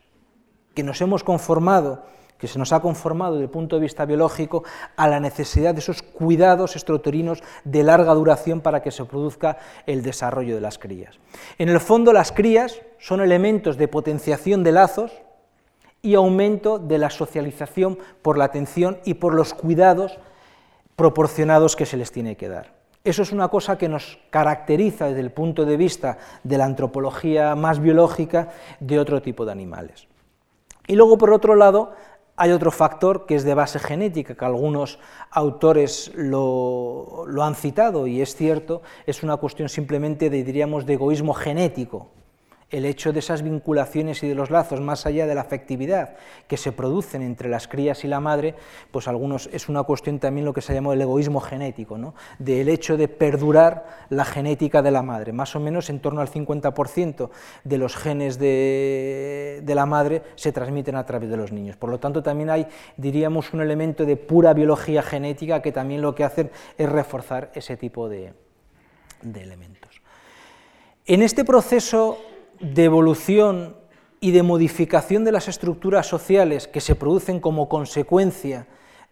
que nos hemos conformado, que se nos ha conformado desde el punto de vista biológico a la necesidad de esos cuidados estroterinos de larga duración para que se produzca el desarrollo de las crías. En el fondo, las crías son elementos de potenciación de lazos, y aumento de la socialización por la atención y por los cuidados proporcionados que se les tiene que dar. Eso es una cosa que nos caracteriza desde el punto de vista de la antropología más biológica de otro tipo de animales. Y luego, por otro lado, hay otro factor que es de base genética, que algunos autores lo, han citado, y es cierto, es una cuestión simplemente de, diríamos, de egoísmo genético el hecho de esas vinculaciones y de los lazos, más allá de la afectividad que se producen entre las crías y la madre, pues algunos es una cuestión también lo que se llama el egoísmo genético, ¿no? del hecho de perdurar la genética de la madre. Más o menos en torno al 50% de los genes de, de, la madre se transmiten a través de los niños. Por lo tanto, también hay, diríamos, un elemento de pura biología genética que también lo que hacen es reforzar ese tipo de, de elementos. En este proceso de evolución y de modificación de las estructuras sociales que se producen como consecuencia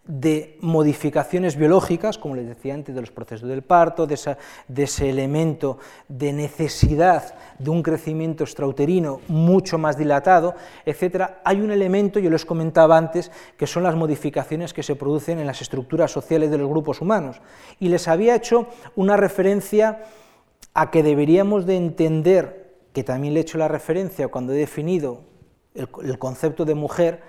de modificaciones biológicas, como les decía antes, de los procesos del parto, de, ese elemento de necesidad de un crecimiento extrauterino mucho más dilatado, etc., hay un elemento, yo les comentaba antes, que son las modificaciones que se producen en las estructuras sociales de los grupos humanos. Y les había hecho una referencia a que deberíamos de entender que también le he hecho la referencia cuando he definido el, concepto de mujer,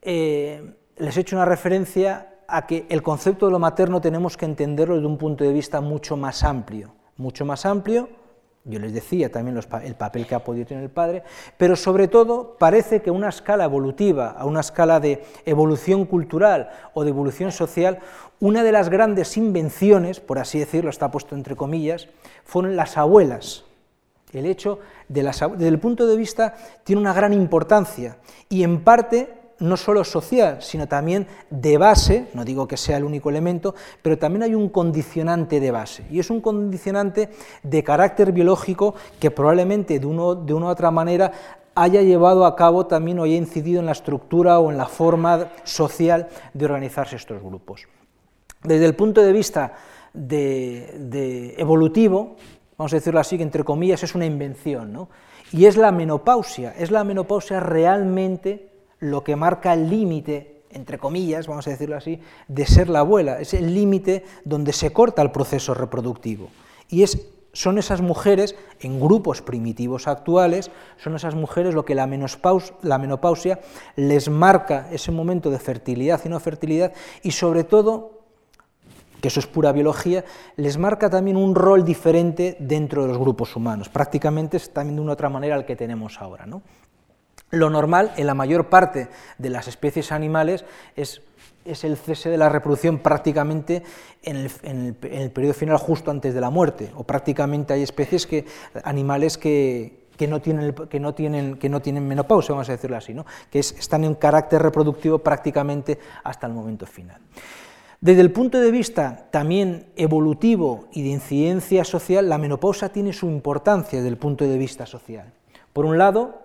eh, les he hecho una referencia a que el concepto de lo materno tenemos que entenderlo desde un punto de vista mucho más amplio, mucho más amplio, yo les decía también el papel que ha podido tener el padre, pero sobre todo parece que a una escala evolutiva, a una escala de evolución cultural o de evolución social, una de las grandes invenciones, por así decirlo, está puesto entre comillas, fueron las abuelas. El hecho, de las, desde el punto de vista, tiene una gran importancia y en parte no solo social, sino también de base, no digo que sea el único elemento, pero también hay un condicionante de base, y es un condicionante de carácter biológico que probablemente de, de una u otra manera haya llevado a cabo también o haya incidido en la estructura o en la forma social de organizarse estos grupos. Desde el punto de vista de, evolutivo, vamos a decirlo así, que entre comillas es una invención, ¿no? y es la menopausia, es la menopausia realmente lo que marca el límite, entre comillas, vamos a decirlo así, de ser la abuela, es el límite donde se corta el proceso reproductivo. Y es, son esas mujeres, en grupos primitivos actuales, son esas mujeres lo que la, la menopausia les marca ese momento de fertilidad y no fertilidad, y sobre todo que eso es pura biología, les marca también un rol diferente dentro de los grupos humanos. Prácticamente es también de una otra manera al que tenemos ahora. ¿no? Lo normal en la mayor parte de las especies animales es, el cese de la reproducción prácticamente en el, periodo final justo antes de la muerte, o prácticamente hay especies que, animales que, no tienen, que, no tienen, que no tienen menopausia, vamos a decirlo así, ¿no? que están en carácter reproductivo prácticamente hasta el momento final. Desde el punto de vista también evolutivo y de incidencia social, la menopausia tiene su importancia desde el punto de vista social. Por un lado,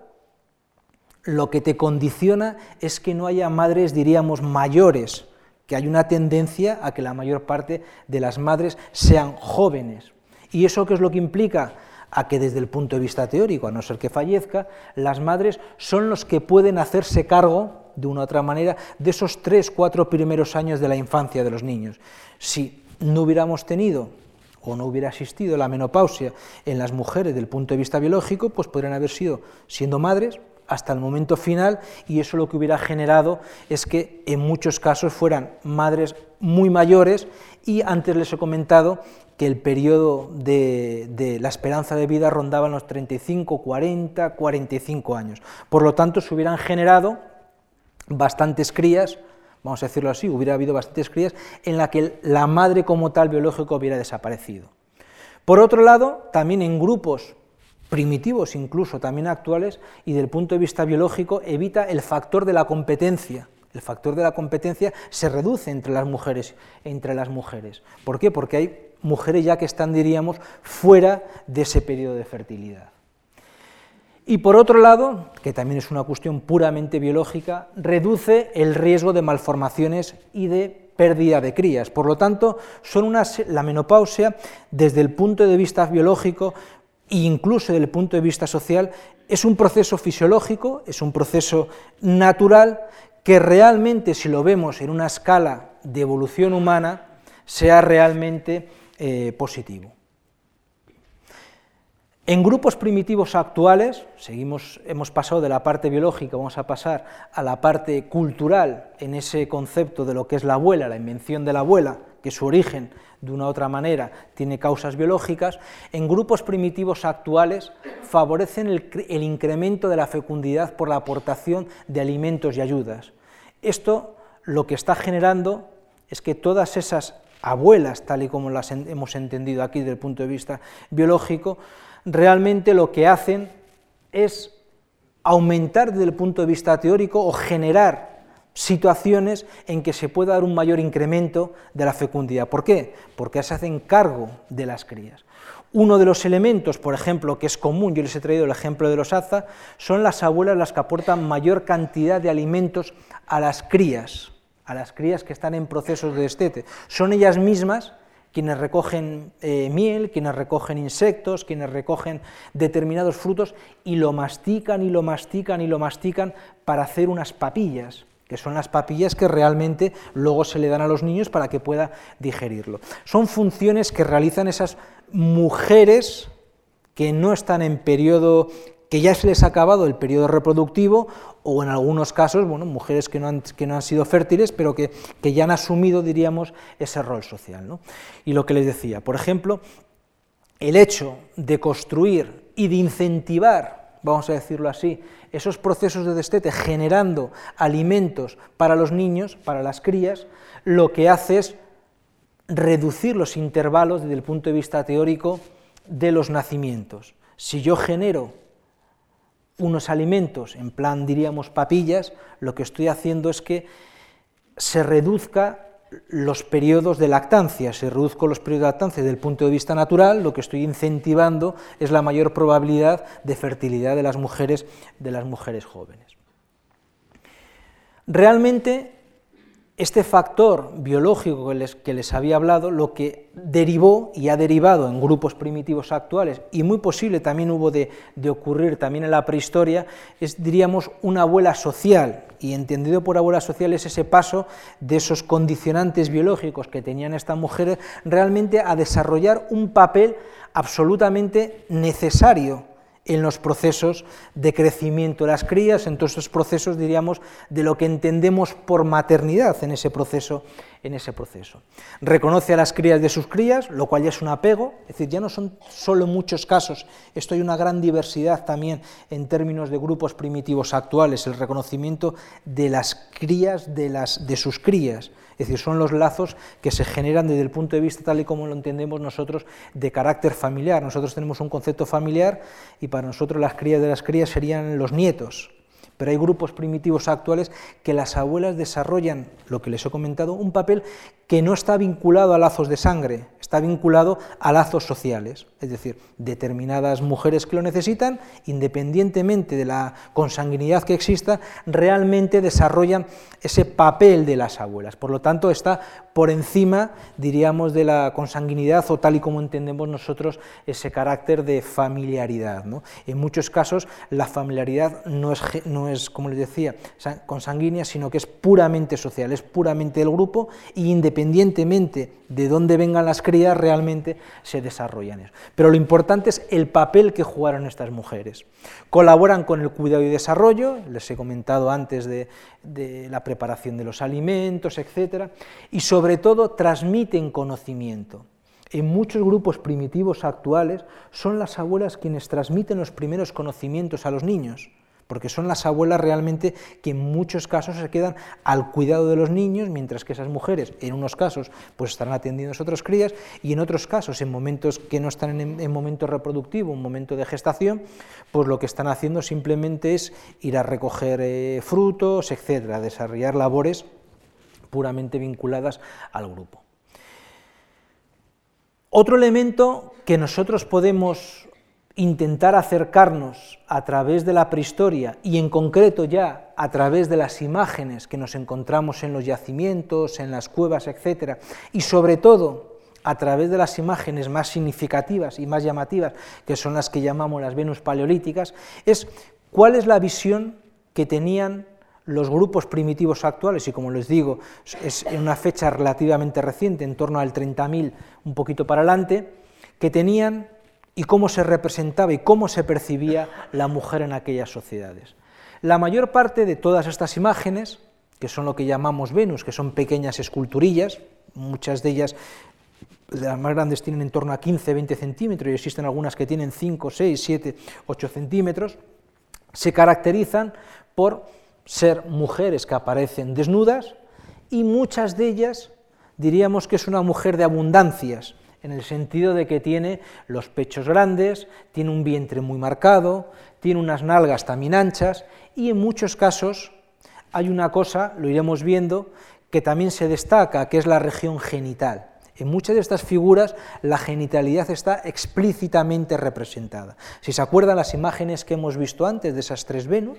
lo que te condiciona es que no haya madres, diríamos, mayores, que hay una tendencia a que la mayor parte de las madres sean jóvenes. ¿Y eso qué es lo que implica? A que desde el punto de vista teórico, a no ser que fallezca, las madres son los que pueden hacerse cargo, de una u otra manera, de esos tres, cuatro primeros años de la infancia de los niños. Si no hubiéramos tenido o no hubiera existido la menopausia en las mujeres del punto de vista biológico, pues podrían haber sido, siendo madres, hasta el momento final y eso lo que hubiera generado es que en muchos casos fueran madres muy mayores y antes les he comentado que el periodo de, la esperanza de vida rondaba los 35, 40, 45 años. Por lo tanto, se hubieran generado bastantes crías, vamos a decirlo así, hubiera habido bastantes crías en la que la madre como tal biológico hubiera desaparecido. Por otro lado, también en grupos primitivos incluso también actuales, y del punto de vista biológico evita el factor de la competencia. El factor de la competencia se reduce entre las mujeres. Entre las mujeres. ¿Por qué? Porque hay mujeres ya que están, diríamos, fuera de ese periodo de fertilidad. Y por otro lado, que también es una cuestión puramente biológica, reduce el riesgo de malformaciones y de pérdida de crías. Por lo tanto, son la menopausia, desde el punto de vista biológico, incluso desde el punto de vista social, es un proceso fisiológico, es un proceso natural que realmente, si lo vemos en una escala de evolución humana, sea realmente eh, positivo. En grupos primitivos actuales, seguimos, hemos pasado de la parte biológica, vamos a pasar a la parte cultural en ese concepto de lo que es la abuela, la invención de la abuela, que su origen de una u otra manera tiene causas biológicas, en grupos primitivos actuales favorecen el, incremento de la fecundidad por la aportación de alimentos y ayudas. Esto lo que está generando es que todas esas abuelas, tal y como las hemos entendido aquí desde el punto de vista biológico, realmente lo que hacen es aumentar desde el punto de vista teórico o generar situaciones en que se pueda dar un mayor incremento de la fecundidad. ¿Por qué? Porque se hacen cargo de las crías. Uno de los elementos, por ejemplo, que es común, yo les he traído el ejemplo de los aza, son las abuelas las que aportan mayor cantidad de alimentos a las crías, a las crías que están en procesos de destete. Son ellas mismas quienes recogen eh, miel, quienes recogen insectos, quienes recogen determinados frutos y lo mastican y lo mastican y lo mastican para hacer unas papillas que son las papillas que realmente luego se le dan a los niños para que pueda digerirlo. Son funciones que realizan esas mujeres que no están en periodo que ya se les ha acabado el periodo reproductivo o en algunos casos, bueno, mujeres que no han, que no han sido fértiles, pero que, que, ya han asumido, diríamos, ese rol social. Y lo que les decía, por ejemplo, el hecho de construir y de incentivar, vamos a decirlo así, esos procesos de destete generando alimentos para los niños, para las crías, lo que hace es reducir los intervalos desde el punto de vista teórico de los nacimientos. Si yo genero unos alimentos en plan, diríamos, papillas, lo que estoy haciendo es que se reduzca los periodos de lactancia. Si reduzco los periodos de lactancia desde el punto de vista natural, lo que estoy incentivando es la mayor probabilidad de fertilidad de las mujeres, de las mujeres jóvenes. Realmente este factor biológico que les, había hablado, lo que derivó y ha derivado en grupos primitivos actuales, y muy posible también hubo de, ocurrir también en la prehistoria, es, diríamos, una abuela social, y entendido por abuela social es ese paso de esos condicionantes biológicos que tenían estas mujeres realmente a desarrollar un papel absolutamente necesario en los procesos de crecimiento de las crías, en todos esos procesos, diríamos, de lo que entendemos por maternidad en ese proceso. En ese proceso. Reconoce a las crías de sus crías, lo cual ya es un apego, es decir, ya no son solo muchos casos, esto hay una gran diversidad también en términos de grupos primitivos actuales, el reconocimiento de las crías de, las, de sus crías. Es decir, son los lazos que se generan desde el punto de vista tal y como lo entendemos nosotros de carácter familiar. Nosotros tenemos un concepto familiar y para nosotros las crías de las crías serían los nietos. Pero hay grupos primitivos actuales que las abuelas desarrollan, lo que les he comentado, un papel que no está vinculado a lazos de sangre, está vinculado a lazos sociales, es decir, determinadas mujeres que lo necesitan, independientemente de la consanguinidad que exista, realmente desarrollan ese papel de las abuelas. Por lo tanto, está por encima, diríamos, de la consanguinidad o tal y como entendemos nosotros ese carácter de familiaridad. En muchos casos, la familiaridad no es, no es, como les decía, consanguínea, sino que es puramente social, es puramente del grupo y independientemente de dónde vengan las crías, realmente se desarrollan eso. Pero lo importante es el papel que jugaron estas mujeres. Colaboran con el cuidado y desarrollo, les he comentado antes de, la preparación de los alimentos, etc. Y sobre todo transmiten conocimiento. En muchos grupos primitivos actuales son las abuelas quienes transmiten los primeros conocimientos a los niños porque son las abuelas realmente que en muchos casos se quedan al cuidado de los niños, mientras que esas mujeres, en unos casos, pues estarán atendiendo a sus otras crías, y en otros casos, en momentos que no están en, momento reproductivo, un momento de gestación, pues lo que están haciendo simplemente es ir a recoger eh, frutos, etcétera, desarrollar labores puramente vinculadas al grupo. Otro elemento que nosotros podemos intentar acercarnos a través de la prehistoria y en concreto ya a través de las imágenes que nos encontramos en los yacimientos, en las cuevas, etc., y sobre todo a través de las imágenes más significativas y más llamativas, que son las que llamamos las Venus paleolíticas, es cuál es la visión que tenían los grupos primitivos actuales, y como les digo, es en una fecha relativamente reciente, en torno al 30.000, un poquito para adelante, que tenían y cómo se representaba y cómo se percibía la mujer en aquellas sociedades. La mayor parte de todas estas imágenes, que son lo que llamamos Venus, que son pequeñas esculturillas, muchas de ellas, las más grandes tienen en torno a 15, 20 centímetros y existen algunas que tienen 5, 6, 7, 8 centímetros, se caracterizan por ser mujeres que aparecen desnudas y muchas de ellas diríamos que es una mujer de abundancias, en el sentido de que tiene los pechos grandes, tiene un vientre muy marcado, tiene unas nalgas también anchas y en muchos casos hay una cosa, lo iremos viendo, que también se destaca, que es la región genital. En muchas de estas figuras la genitalidad está explícitamente representada. Si se acuerdan las imágenes que hemos visto antes de esas tres Venus,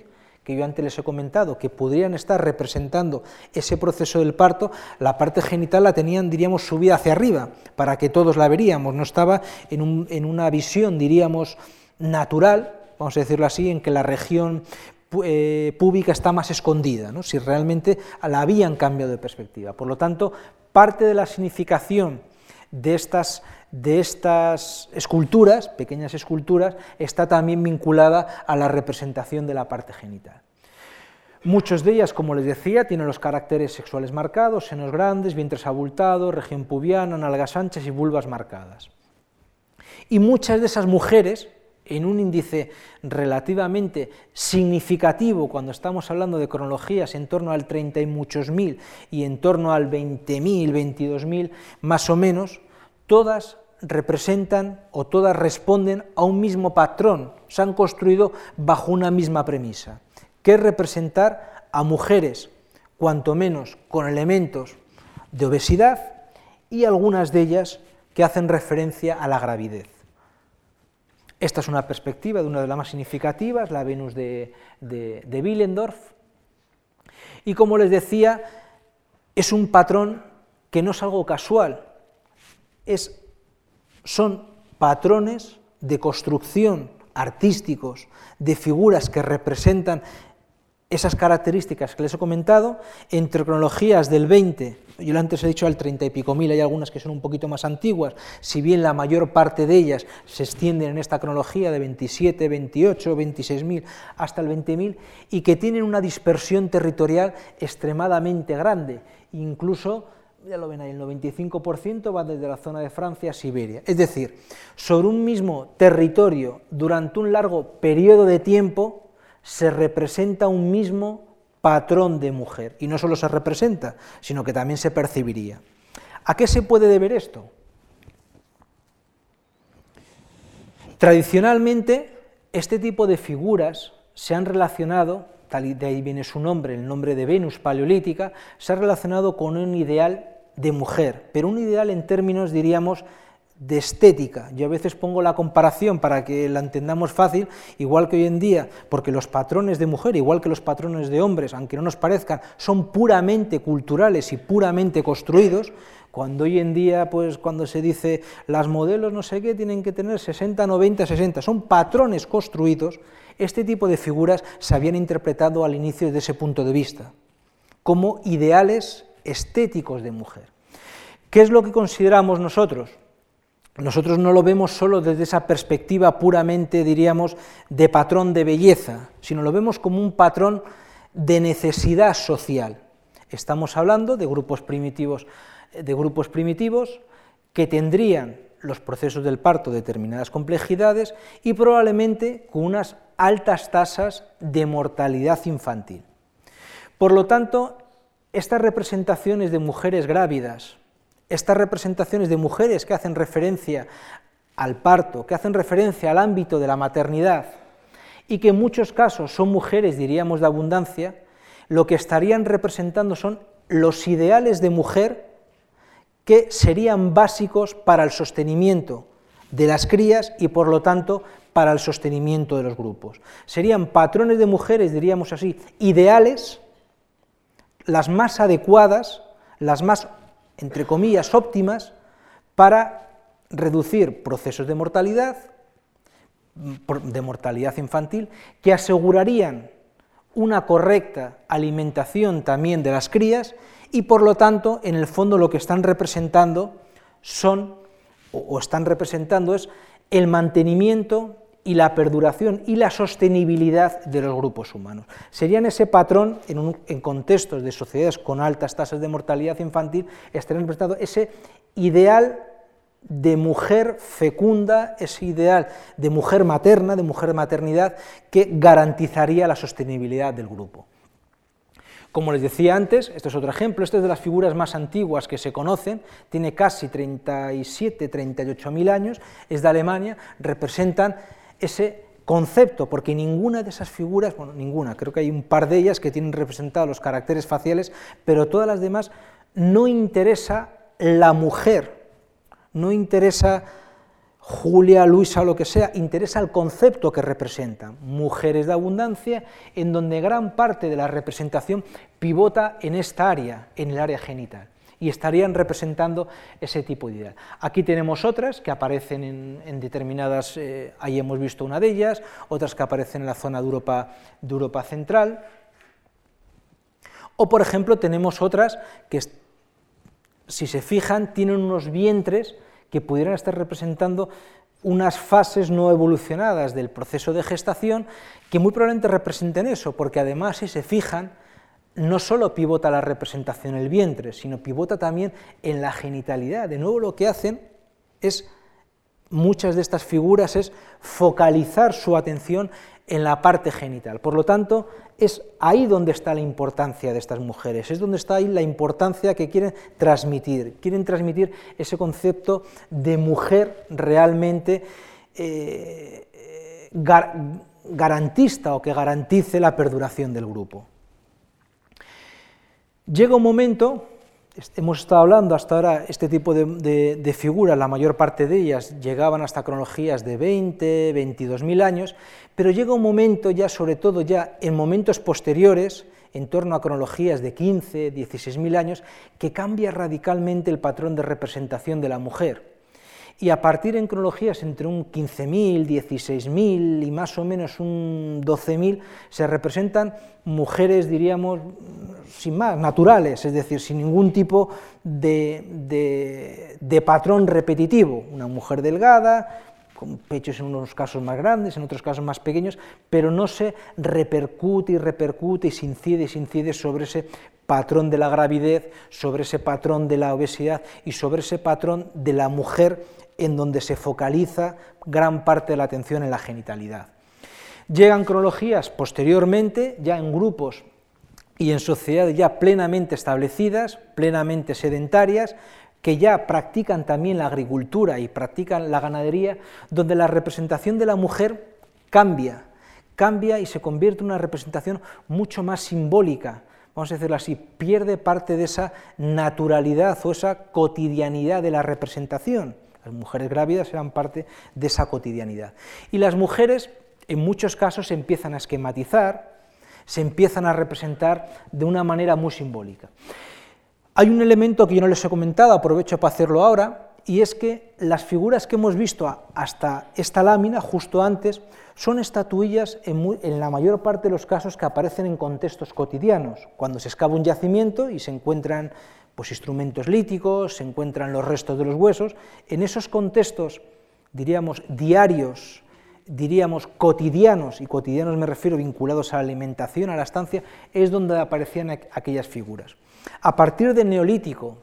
que yo antes les he comentado, que podrían estar representando ese proceso del parto, la parte genital la tenían, diríamos, subida hacia arriba, para que todos la veríamos, no estaba en, una visión, diríamos, natural, vamos a decirlo así, en que la región eh, pública está más escondida, ¿no? si realmente la habían cambiado de perspectiva. Por lo tanto, parte de la significación de estas, de estas esculturas, pequeñas esculturas, está también vinculada a la representación de la parte genital. Muchos de ellas, como les decía, tienen los caracteres sexuales marcados, senos grandes, vientres abultados, región pubiana, nalgas anchas y vulvas marcadas. Y muchas de esas mujeres, en un índice relativamente significativo, cuando estamos hablando de cronologías en torno al 30 y muchos mil y en torno al 20.000, 22.000 más o menos, todas representan o todas responden a un mismo patrón, se han construido bajo una misma premisa, que es representar a mujeres, cuanto menos con elementos de obesidad y algunas de ellas que hacen referencia a la gravidez. Esta es una perspectiva de una de las más significativas, la Venus de, de, Willendorf, y como les decía, es un patrón que no es algo casual, es, son patrones de construcción artísticos, de figuras que representan esas características que les he comentado, entre cronologías del 20, yo antes he dicho al 30 y pico mil, hay algunas que son un poquito más antiguas, si bien la mayor parte de ellas se extienden en esta cronología de 27, 28, 26 mil hasta el 20 mil, y que tienen una dispersión territorial extremadamente grande, incluso ya lo ven ahí, el 95% va desde la zona de Francia a Siberia. Es decir, sobre un mismo territorio durante un largo periodo de tiempo, se representa un mismo patrón de mujer. Y no solo se representa, sino que también se percibiría. ¿A qué se puede deber esto? Tradicionalmente, este tipo de figuras se han relacionado, tal de ahí viene su nombre, el nombre de Venus paleolítica, se ha relacionado con un ideal de mujer, pero un ideal en términos, diríamos, de estética. Yo a veces pongo la comparación para que la entendamos fácil, igual que hoy en día, porque los patrones de mujer, igual que los patrones de hombres, aunque no nos parezcan, son puramente culturales y puramente construidos, cuando hoy en día, pues cuando se dice las modelos no sé qué tienen que tener 60, 90, 60, son patrones construidos, este tipo de figuras se habían interpretado al inicio desde ese punto de vista, como ideales estéticos de mujer. ¿Qué es lo que consideramos nosotros? nosotros no lo vemos solo desde esa perspectiva puramente, diríamos, de patrón de belleza, sino lo vemos como un patrón de necesidad social. Estamos hablando de grupos primitivos, de grupos primitivos que tendrían los procesos del parto determinadas complejidades y probablemente con unas altas tasas de mortalidad infantil. Por lo tanto, estas representaciones de mujeres grávidas, estas representaciones de mujeres que hacen referencia al parto, que hacen referencia al ámbito de la maternidad y que en muchos casos son mujeres, diríamos, de abundancia, lo que estarían representando son los ideales de mujer que serían básicos para el sostenimiento de las crías y por lo tanto para el sostenimiento de los grupos. Serían patrones de mujeres, diríamos así, ideales, las más adecuadas, las más entre comillas, óptimas para reducir procesos de mortalidad, de mortalidad infantil, que asegurarían una correcta alimentación también de las crías y por lo tanto, en el fondo lo que están representando son, o están representando es el mantenimiento y la perduración y la sostenibilidad de los grupos humanos. Serían ese patrón en, contextos de sociedades con altas tasas de mortalidad infantil, estarían representando ese ideal de mujer fecunda, ese ideal de mujer materna, de mujer maternidad, que garantizaría la sostenibilidad del grupo. Como les decía antes, este es otro ejemplo, este es de las figuras más antiguas que se conocen, tiene casi 37, 38 mil años, es de Alemania, representan ese concepto, porque ninguna de esas figuras, bueno, ninguna, creo que hay un par de ellas que tienen representados los caracteres faciales, pero todas las demás no interesa la mujer, no interesa Julia, Luisa lo que sea, interesa el concepto que representan, mujeres de abundancia, en donde gran parte de la representación pivota en esta área, en el área genital y estarían representando ese tipo de ideal. Aquí tenemos otras que aparecen en, determinadas, eh, ahí hemos visto una de ellas, otras que aparecen en la zona de Europa, de Europa Central, o por ejemplo tenemos otras que, si se fijan, tienen unos vientres que pudieran estar representando unas fases no evolucionadas del proceso de gestación que muy probablemente representen eso, porque además si se fijan, no solo pivota la representación en el vientre, sino pivota también en la genitalidad. De nuevo lo que hacen es muchas de estas figuras es focalizar su atención en la parte genital. Por lo tanto, es ahí donde está la importancia de estas mujeres, es donde está ahí la importancia que quieren transmitir. Quieren transmitir ese concepto de mujer realmente eh, garantista o que garantice la perduración del grupo. Llega un momento hemos estado hablando hasta ahora, este tipo de, figuras, la mayor parte de ellas llegaban hasta cronologías de 20, 22 mil años, pero llega un momento ya, sobre todo ya en momentos posteriores, en torno a cronologías de 15, 16 mil años, que cambia radicalmente el patrón de representación de la mujer y a partir en cronologías entre un 15.000, 16.000 y más o menos un 12.000 se representan mujeres, diríamos, sin más, naturales, es decir, sin ningún tipo de, de patrón repetitivo. Una mujer delgada, con pechos en unos casos más grandes, en otros casos más pequeños, pero no se repercute y repercute y se incide y se incide sobre ese patrón de la gravidez, sobre ese patrón de la obesidad y sobre ese patrón de la mujer en donde se focaliza gran parte de la atención en la genitalidad. Llegan cronologías posteriormente, ya en grupos y en sociedades ya plenamente establecidas, plenamente sedentarias, que ya practican también la agricultura y practican la ganadería, donde la representación de la mujer cambia, cambia y se convierte en una representación mucho más simbólica, vamos a decirlo así, pierde parte de esa naturalidad o esa cotidianidad de la representación. Las mujeres grávidas eran parte de esa cotidianidad. Y las mujeres, en muchos casos, se empiezan a esquematizar, se empiezan a representar de una manera muy simbólica. Hay un elemento que yo no les he comentado, aprovecho para hacerlo ahora, y es que las figuras que hemos visto hasta esta lámina, justo antes, son estatuillas en, la mayor parte de los casos que aparecen en contextos cotidianos, cuando se excava un yacimiento y se encuentran pues, instrumentos líticos, se encuentran los restos de los huesos. En esos contextos, diríamos, diarios, diríamos, cotidianos, y cotidianos me refiero vinculados a la alimentación, a la estancia, es donde aparecían aquellas figuras. A partir del neolítico,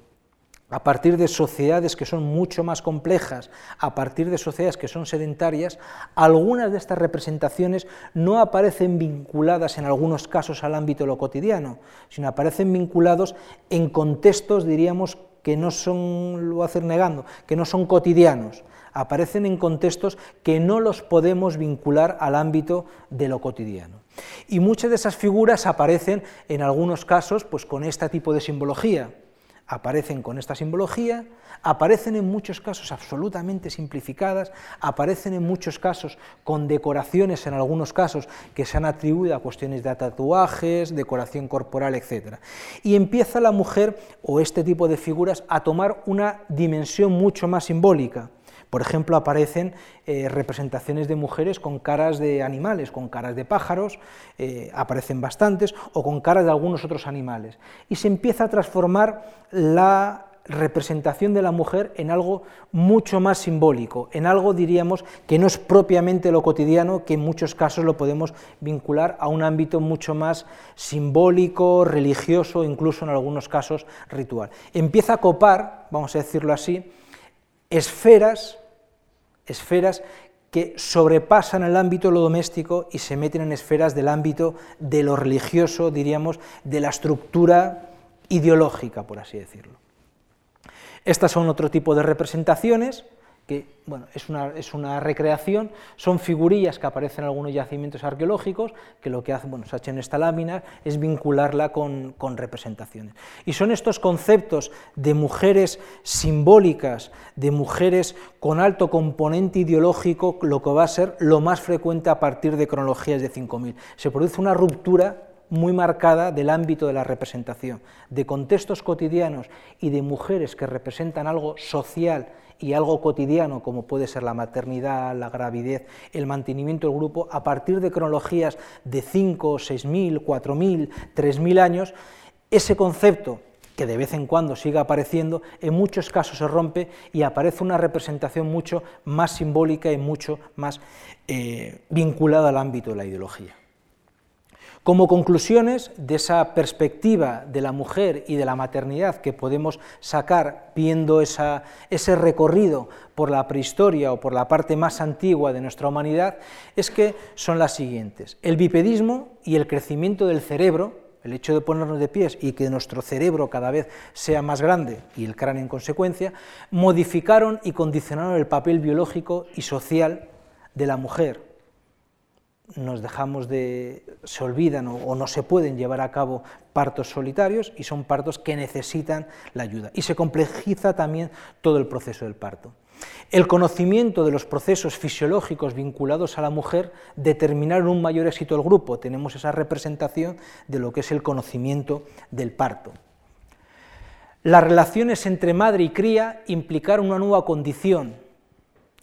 a partir de sociedades que son mucho más complejas, a partir de sociedades que son sedentarias, algunas de estas representaciones no aparecen vinculadas en algunos casos al ámbito de lo cotidiano, sino aparecen vinculados en contextos, diríamos, que no son, lo voy hacer negando, que no son cotidianos, aparecen en contextos que no los podemos vincular al ámbito de lo cotidiano. Y muchas de esas figuras aparecen en algunos casos pues con este tipo de simbología, aparecen con esta simbología, aparecen en muchos casos absolutamente simplificadas, aparecen en muchos casos con decoraciones, en algunos casos que se han atribuido a cuestiones de tatuajes, decoración corporal, etc. Y empieza la mujer o este tipo de figuras a tomar una dimensión mucho más simbólica. Por ejemplo, aparecen eh, representaciones de mujeres con caras de animales, con caras de pájaros, eh, aparecen bastantes, o con caras de algunos otros animales. Y se empieza a transformar la representación de la mujer en algo mucho más simbólico, en algo, diríamos, que no es propiamente lo cotidiano, que en muchos casos lo podemos vincular a un ámbito mucho más simbólico, religioso, incluso en algunos casos ritual. Empieza a copar, vamos a decirlo así, esferas, esferas que sobrepasan el ámbito de lo doméstico y se meten en esferas del ámbito de lo religioso, diríamos, de la estructura ideológica, por así decirlo. Estas son otro tipo de representaciones que bueno, es, una, es, una, recreación, son figurillas que aparecen en algunos yacimientos arqueológicos, que lo que hacen, bueno, se ha hecho en esta lámina es vincularla con, con, representaciones. Y son estos conceptos de mujeres simbólicas, de mujeres con alto componente ideológico, lo que va a ser lo más frecuente a partir de cronologías de 5000. Se produce una ruptura muy marcada del ámbito de la representación, de contextos cotidianos y de mujeres que representan algo social, y algo cotidiano como puede ser la maternidad, la gravidez, el mantenimiento del grupo, a partir de cronologías de 5, 6.000, 4.000, 3.000 años, ese concepto que de vez en cuando sigue apareciendo, en muchos casos se rompe y aparece una representación mucho más simbólica y mucho más eh, vinculada al ámbito de la ideología. Como conclusiones de esa perspectiva de la mujer y de la maternidad que podemos sacar viendo ese recorrido por la prehistoria o por la parte más antigua de nuestra humanidad, es que son las siguientes. El bipedismo y el crecimiento del cerebro, el hecho de ponernos de pies y que nuestro cerebro cada vez sea más grande y el cráneo en consecuencia, modificaron y condicionaron el papel biológico y social de la mujer nos dejamos de, se olvidan o, no se pueden llevar a cabo partos solitarios y son partos que necesitan la ayuda. Y se complejiza también todo el proceso del parto. El conocimiento de los procesos fisiológicos vinculados a la mujer determinaron un mayor éxito del grupo. Tenemos esa representación de lo que es el conocimiento del parto. Las relaciones entre madre y cría implicaron una nueva condición,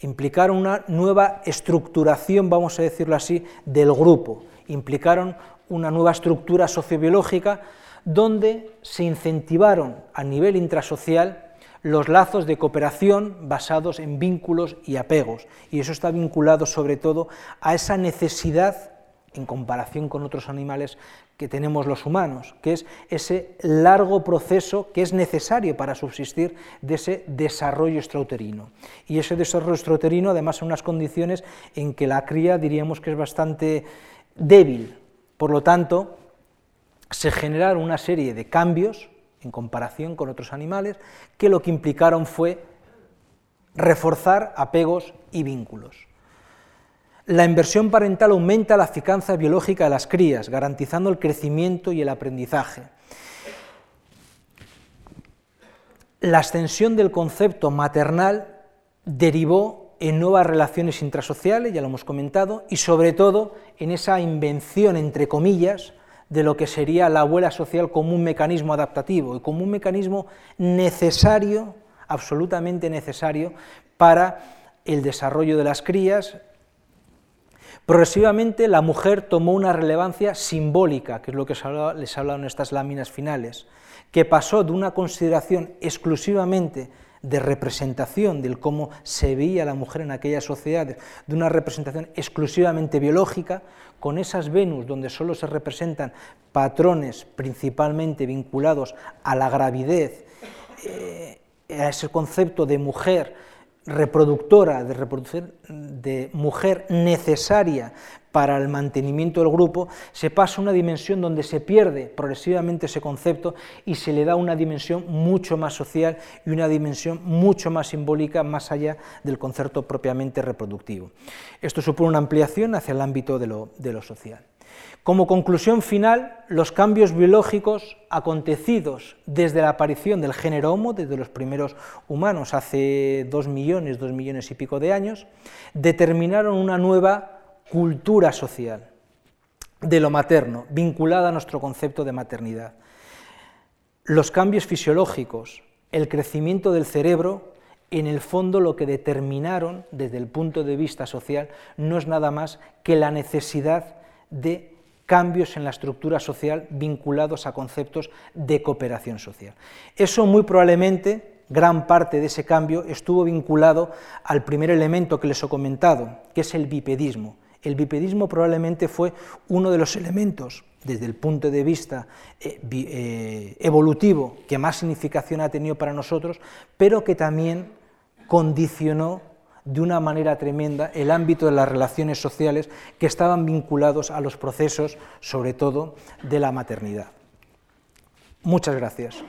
implicaron una nueva estructuración, vamos a decirlo así, del grupo, implicaron una nueva estructura sociobiológica donde se incentivaron a nivel intrasocial los lazos de cooperación basados en vínculos y apegos, y eso está vinculado sobre todo a esa necesidad en comparación con otros animales que tenemos los humanos, que es ese largo proceso que es necesario para subsistir de ese desarrollo extrauterino. Y ese desarrollo extrauterino, además, en unas condiciones en que la cría diríamos que es bastante débil. Por lo tanto, se generaron una serie de cambios en comparación con otros animales que lo que implicaron fue reforzar apegos y vínculos. La inversión parental aumenta la eficacia biológica de las crías, garantizando el crecimiento y el aprendizaje. La extensión del concepto maternal derivó en nuevas relaciones intrasociales, ya lo hemos comentado, y sobre todo en esa invención, entre comillas, de lo que sería la abuela social como un mecanismo adaptativo y como un mecanismo necesario, absolutamente necesario, para el desarrollo de las crías, Progresivamente la mujer tomó una relevancia simbólica, que es lo que les he hablado en estas láminas finales, que pasó de una consideración exclusivamente de representación del cómo se veía la mujer en aquellas sociedades, de una representación exclusivamente biológica, con esas Venus donde solo se representan patrones principalmente vinculados a la gravidez, eh, a ese concepto de mujer reproductora, de, reproducir, de mujer necesaria para el mantenimiento del grupo, se pasa a una dimensión donde se pierde progresivamente ese concepto y se le da una dimensión mucho más social y una dimensión mucho más simbólica más allá del concepto propiamente reproductivo. Esto supone una ampliación hacia el ámbito de lo, de lo social. Como conclusión final, los cambios biológicos acontecidos desde la aparición del género Homo, desde los primeros humanos hace dos millones, dos millones y pico de años, determinaron una nueva cultura social de lo materno, vinculada a nuestro concepto de maternidad. Los cambios fisiológicos, el crecimiento del cerebro, en el fondo lo que determinaron desde el punto de vista social no es nada más que la necesidad de cambios en la estructura social vinculados a conceptos de cooperación social. Eso muy probablemente, gran parte de ese cambio estuvo vinculado al primer elemento que les he comentado, que es el bipedismo. El bipedismo probablemente fue uno de los elementos desde el punto de vista eh, eh, evolutivo que más significación ha tenido para nosotros, pero que también condicionó de una manera tremenda el ámbito de las relaciones sociales que estaban vinculados a los procesos, sobre todo, de la maternidad. Muchas gracias.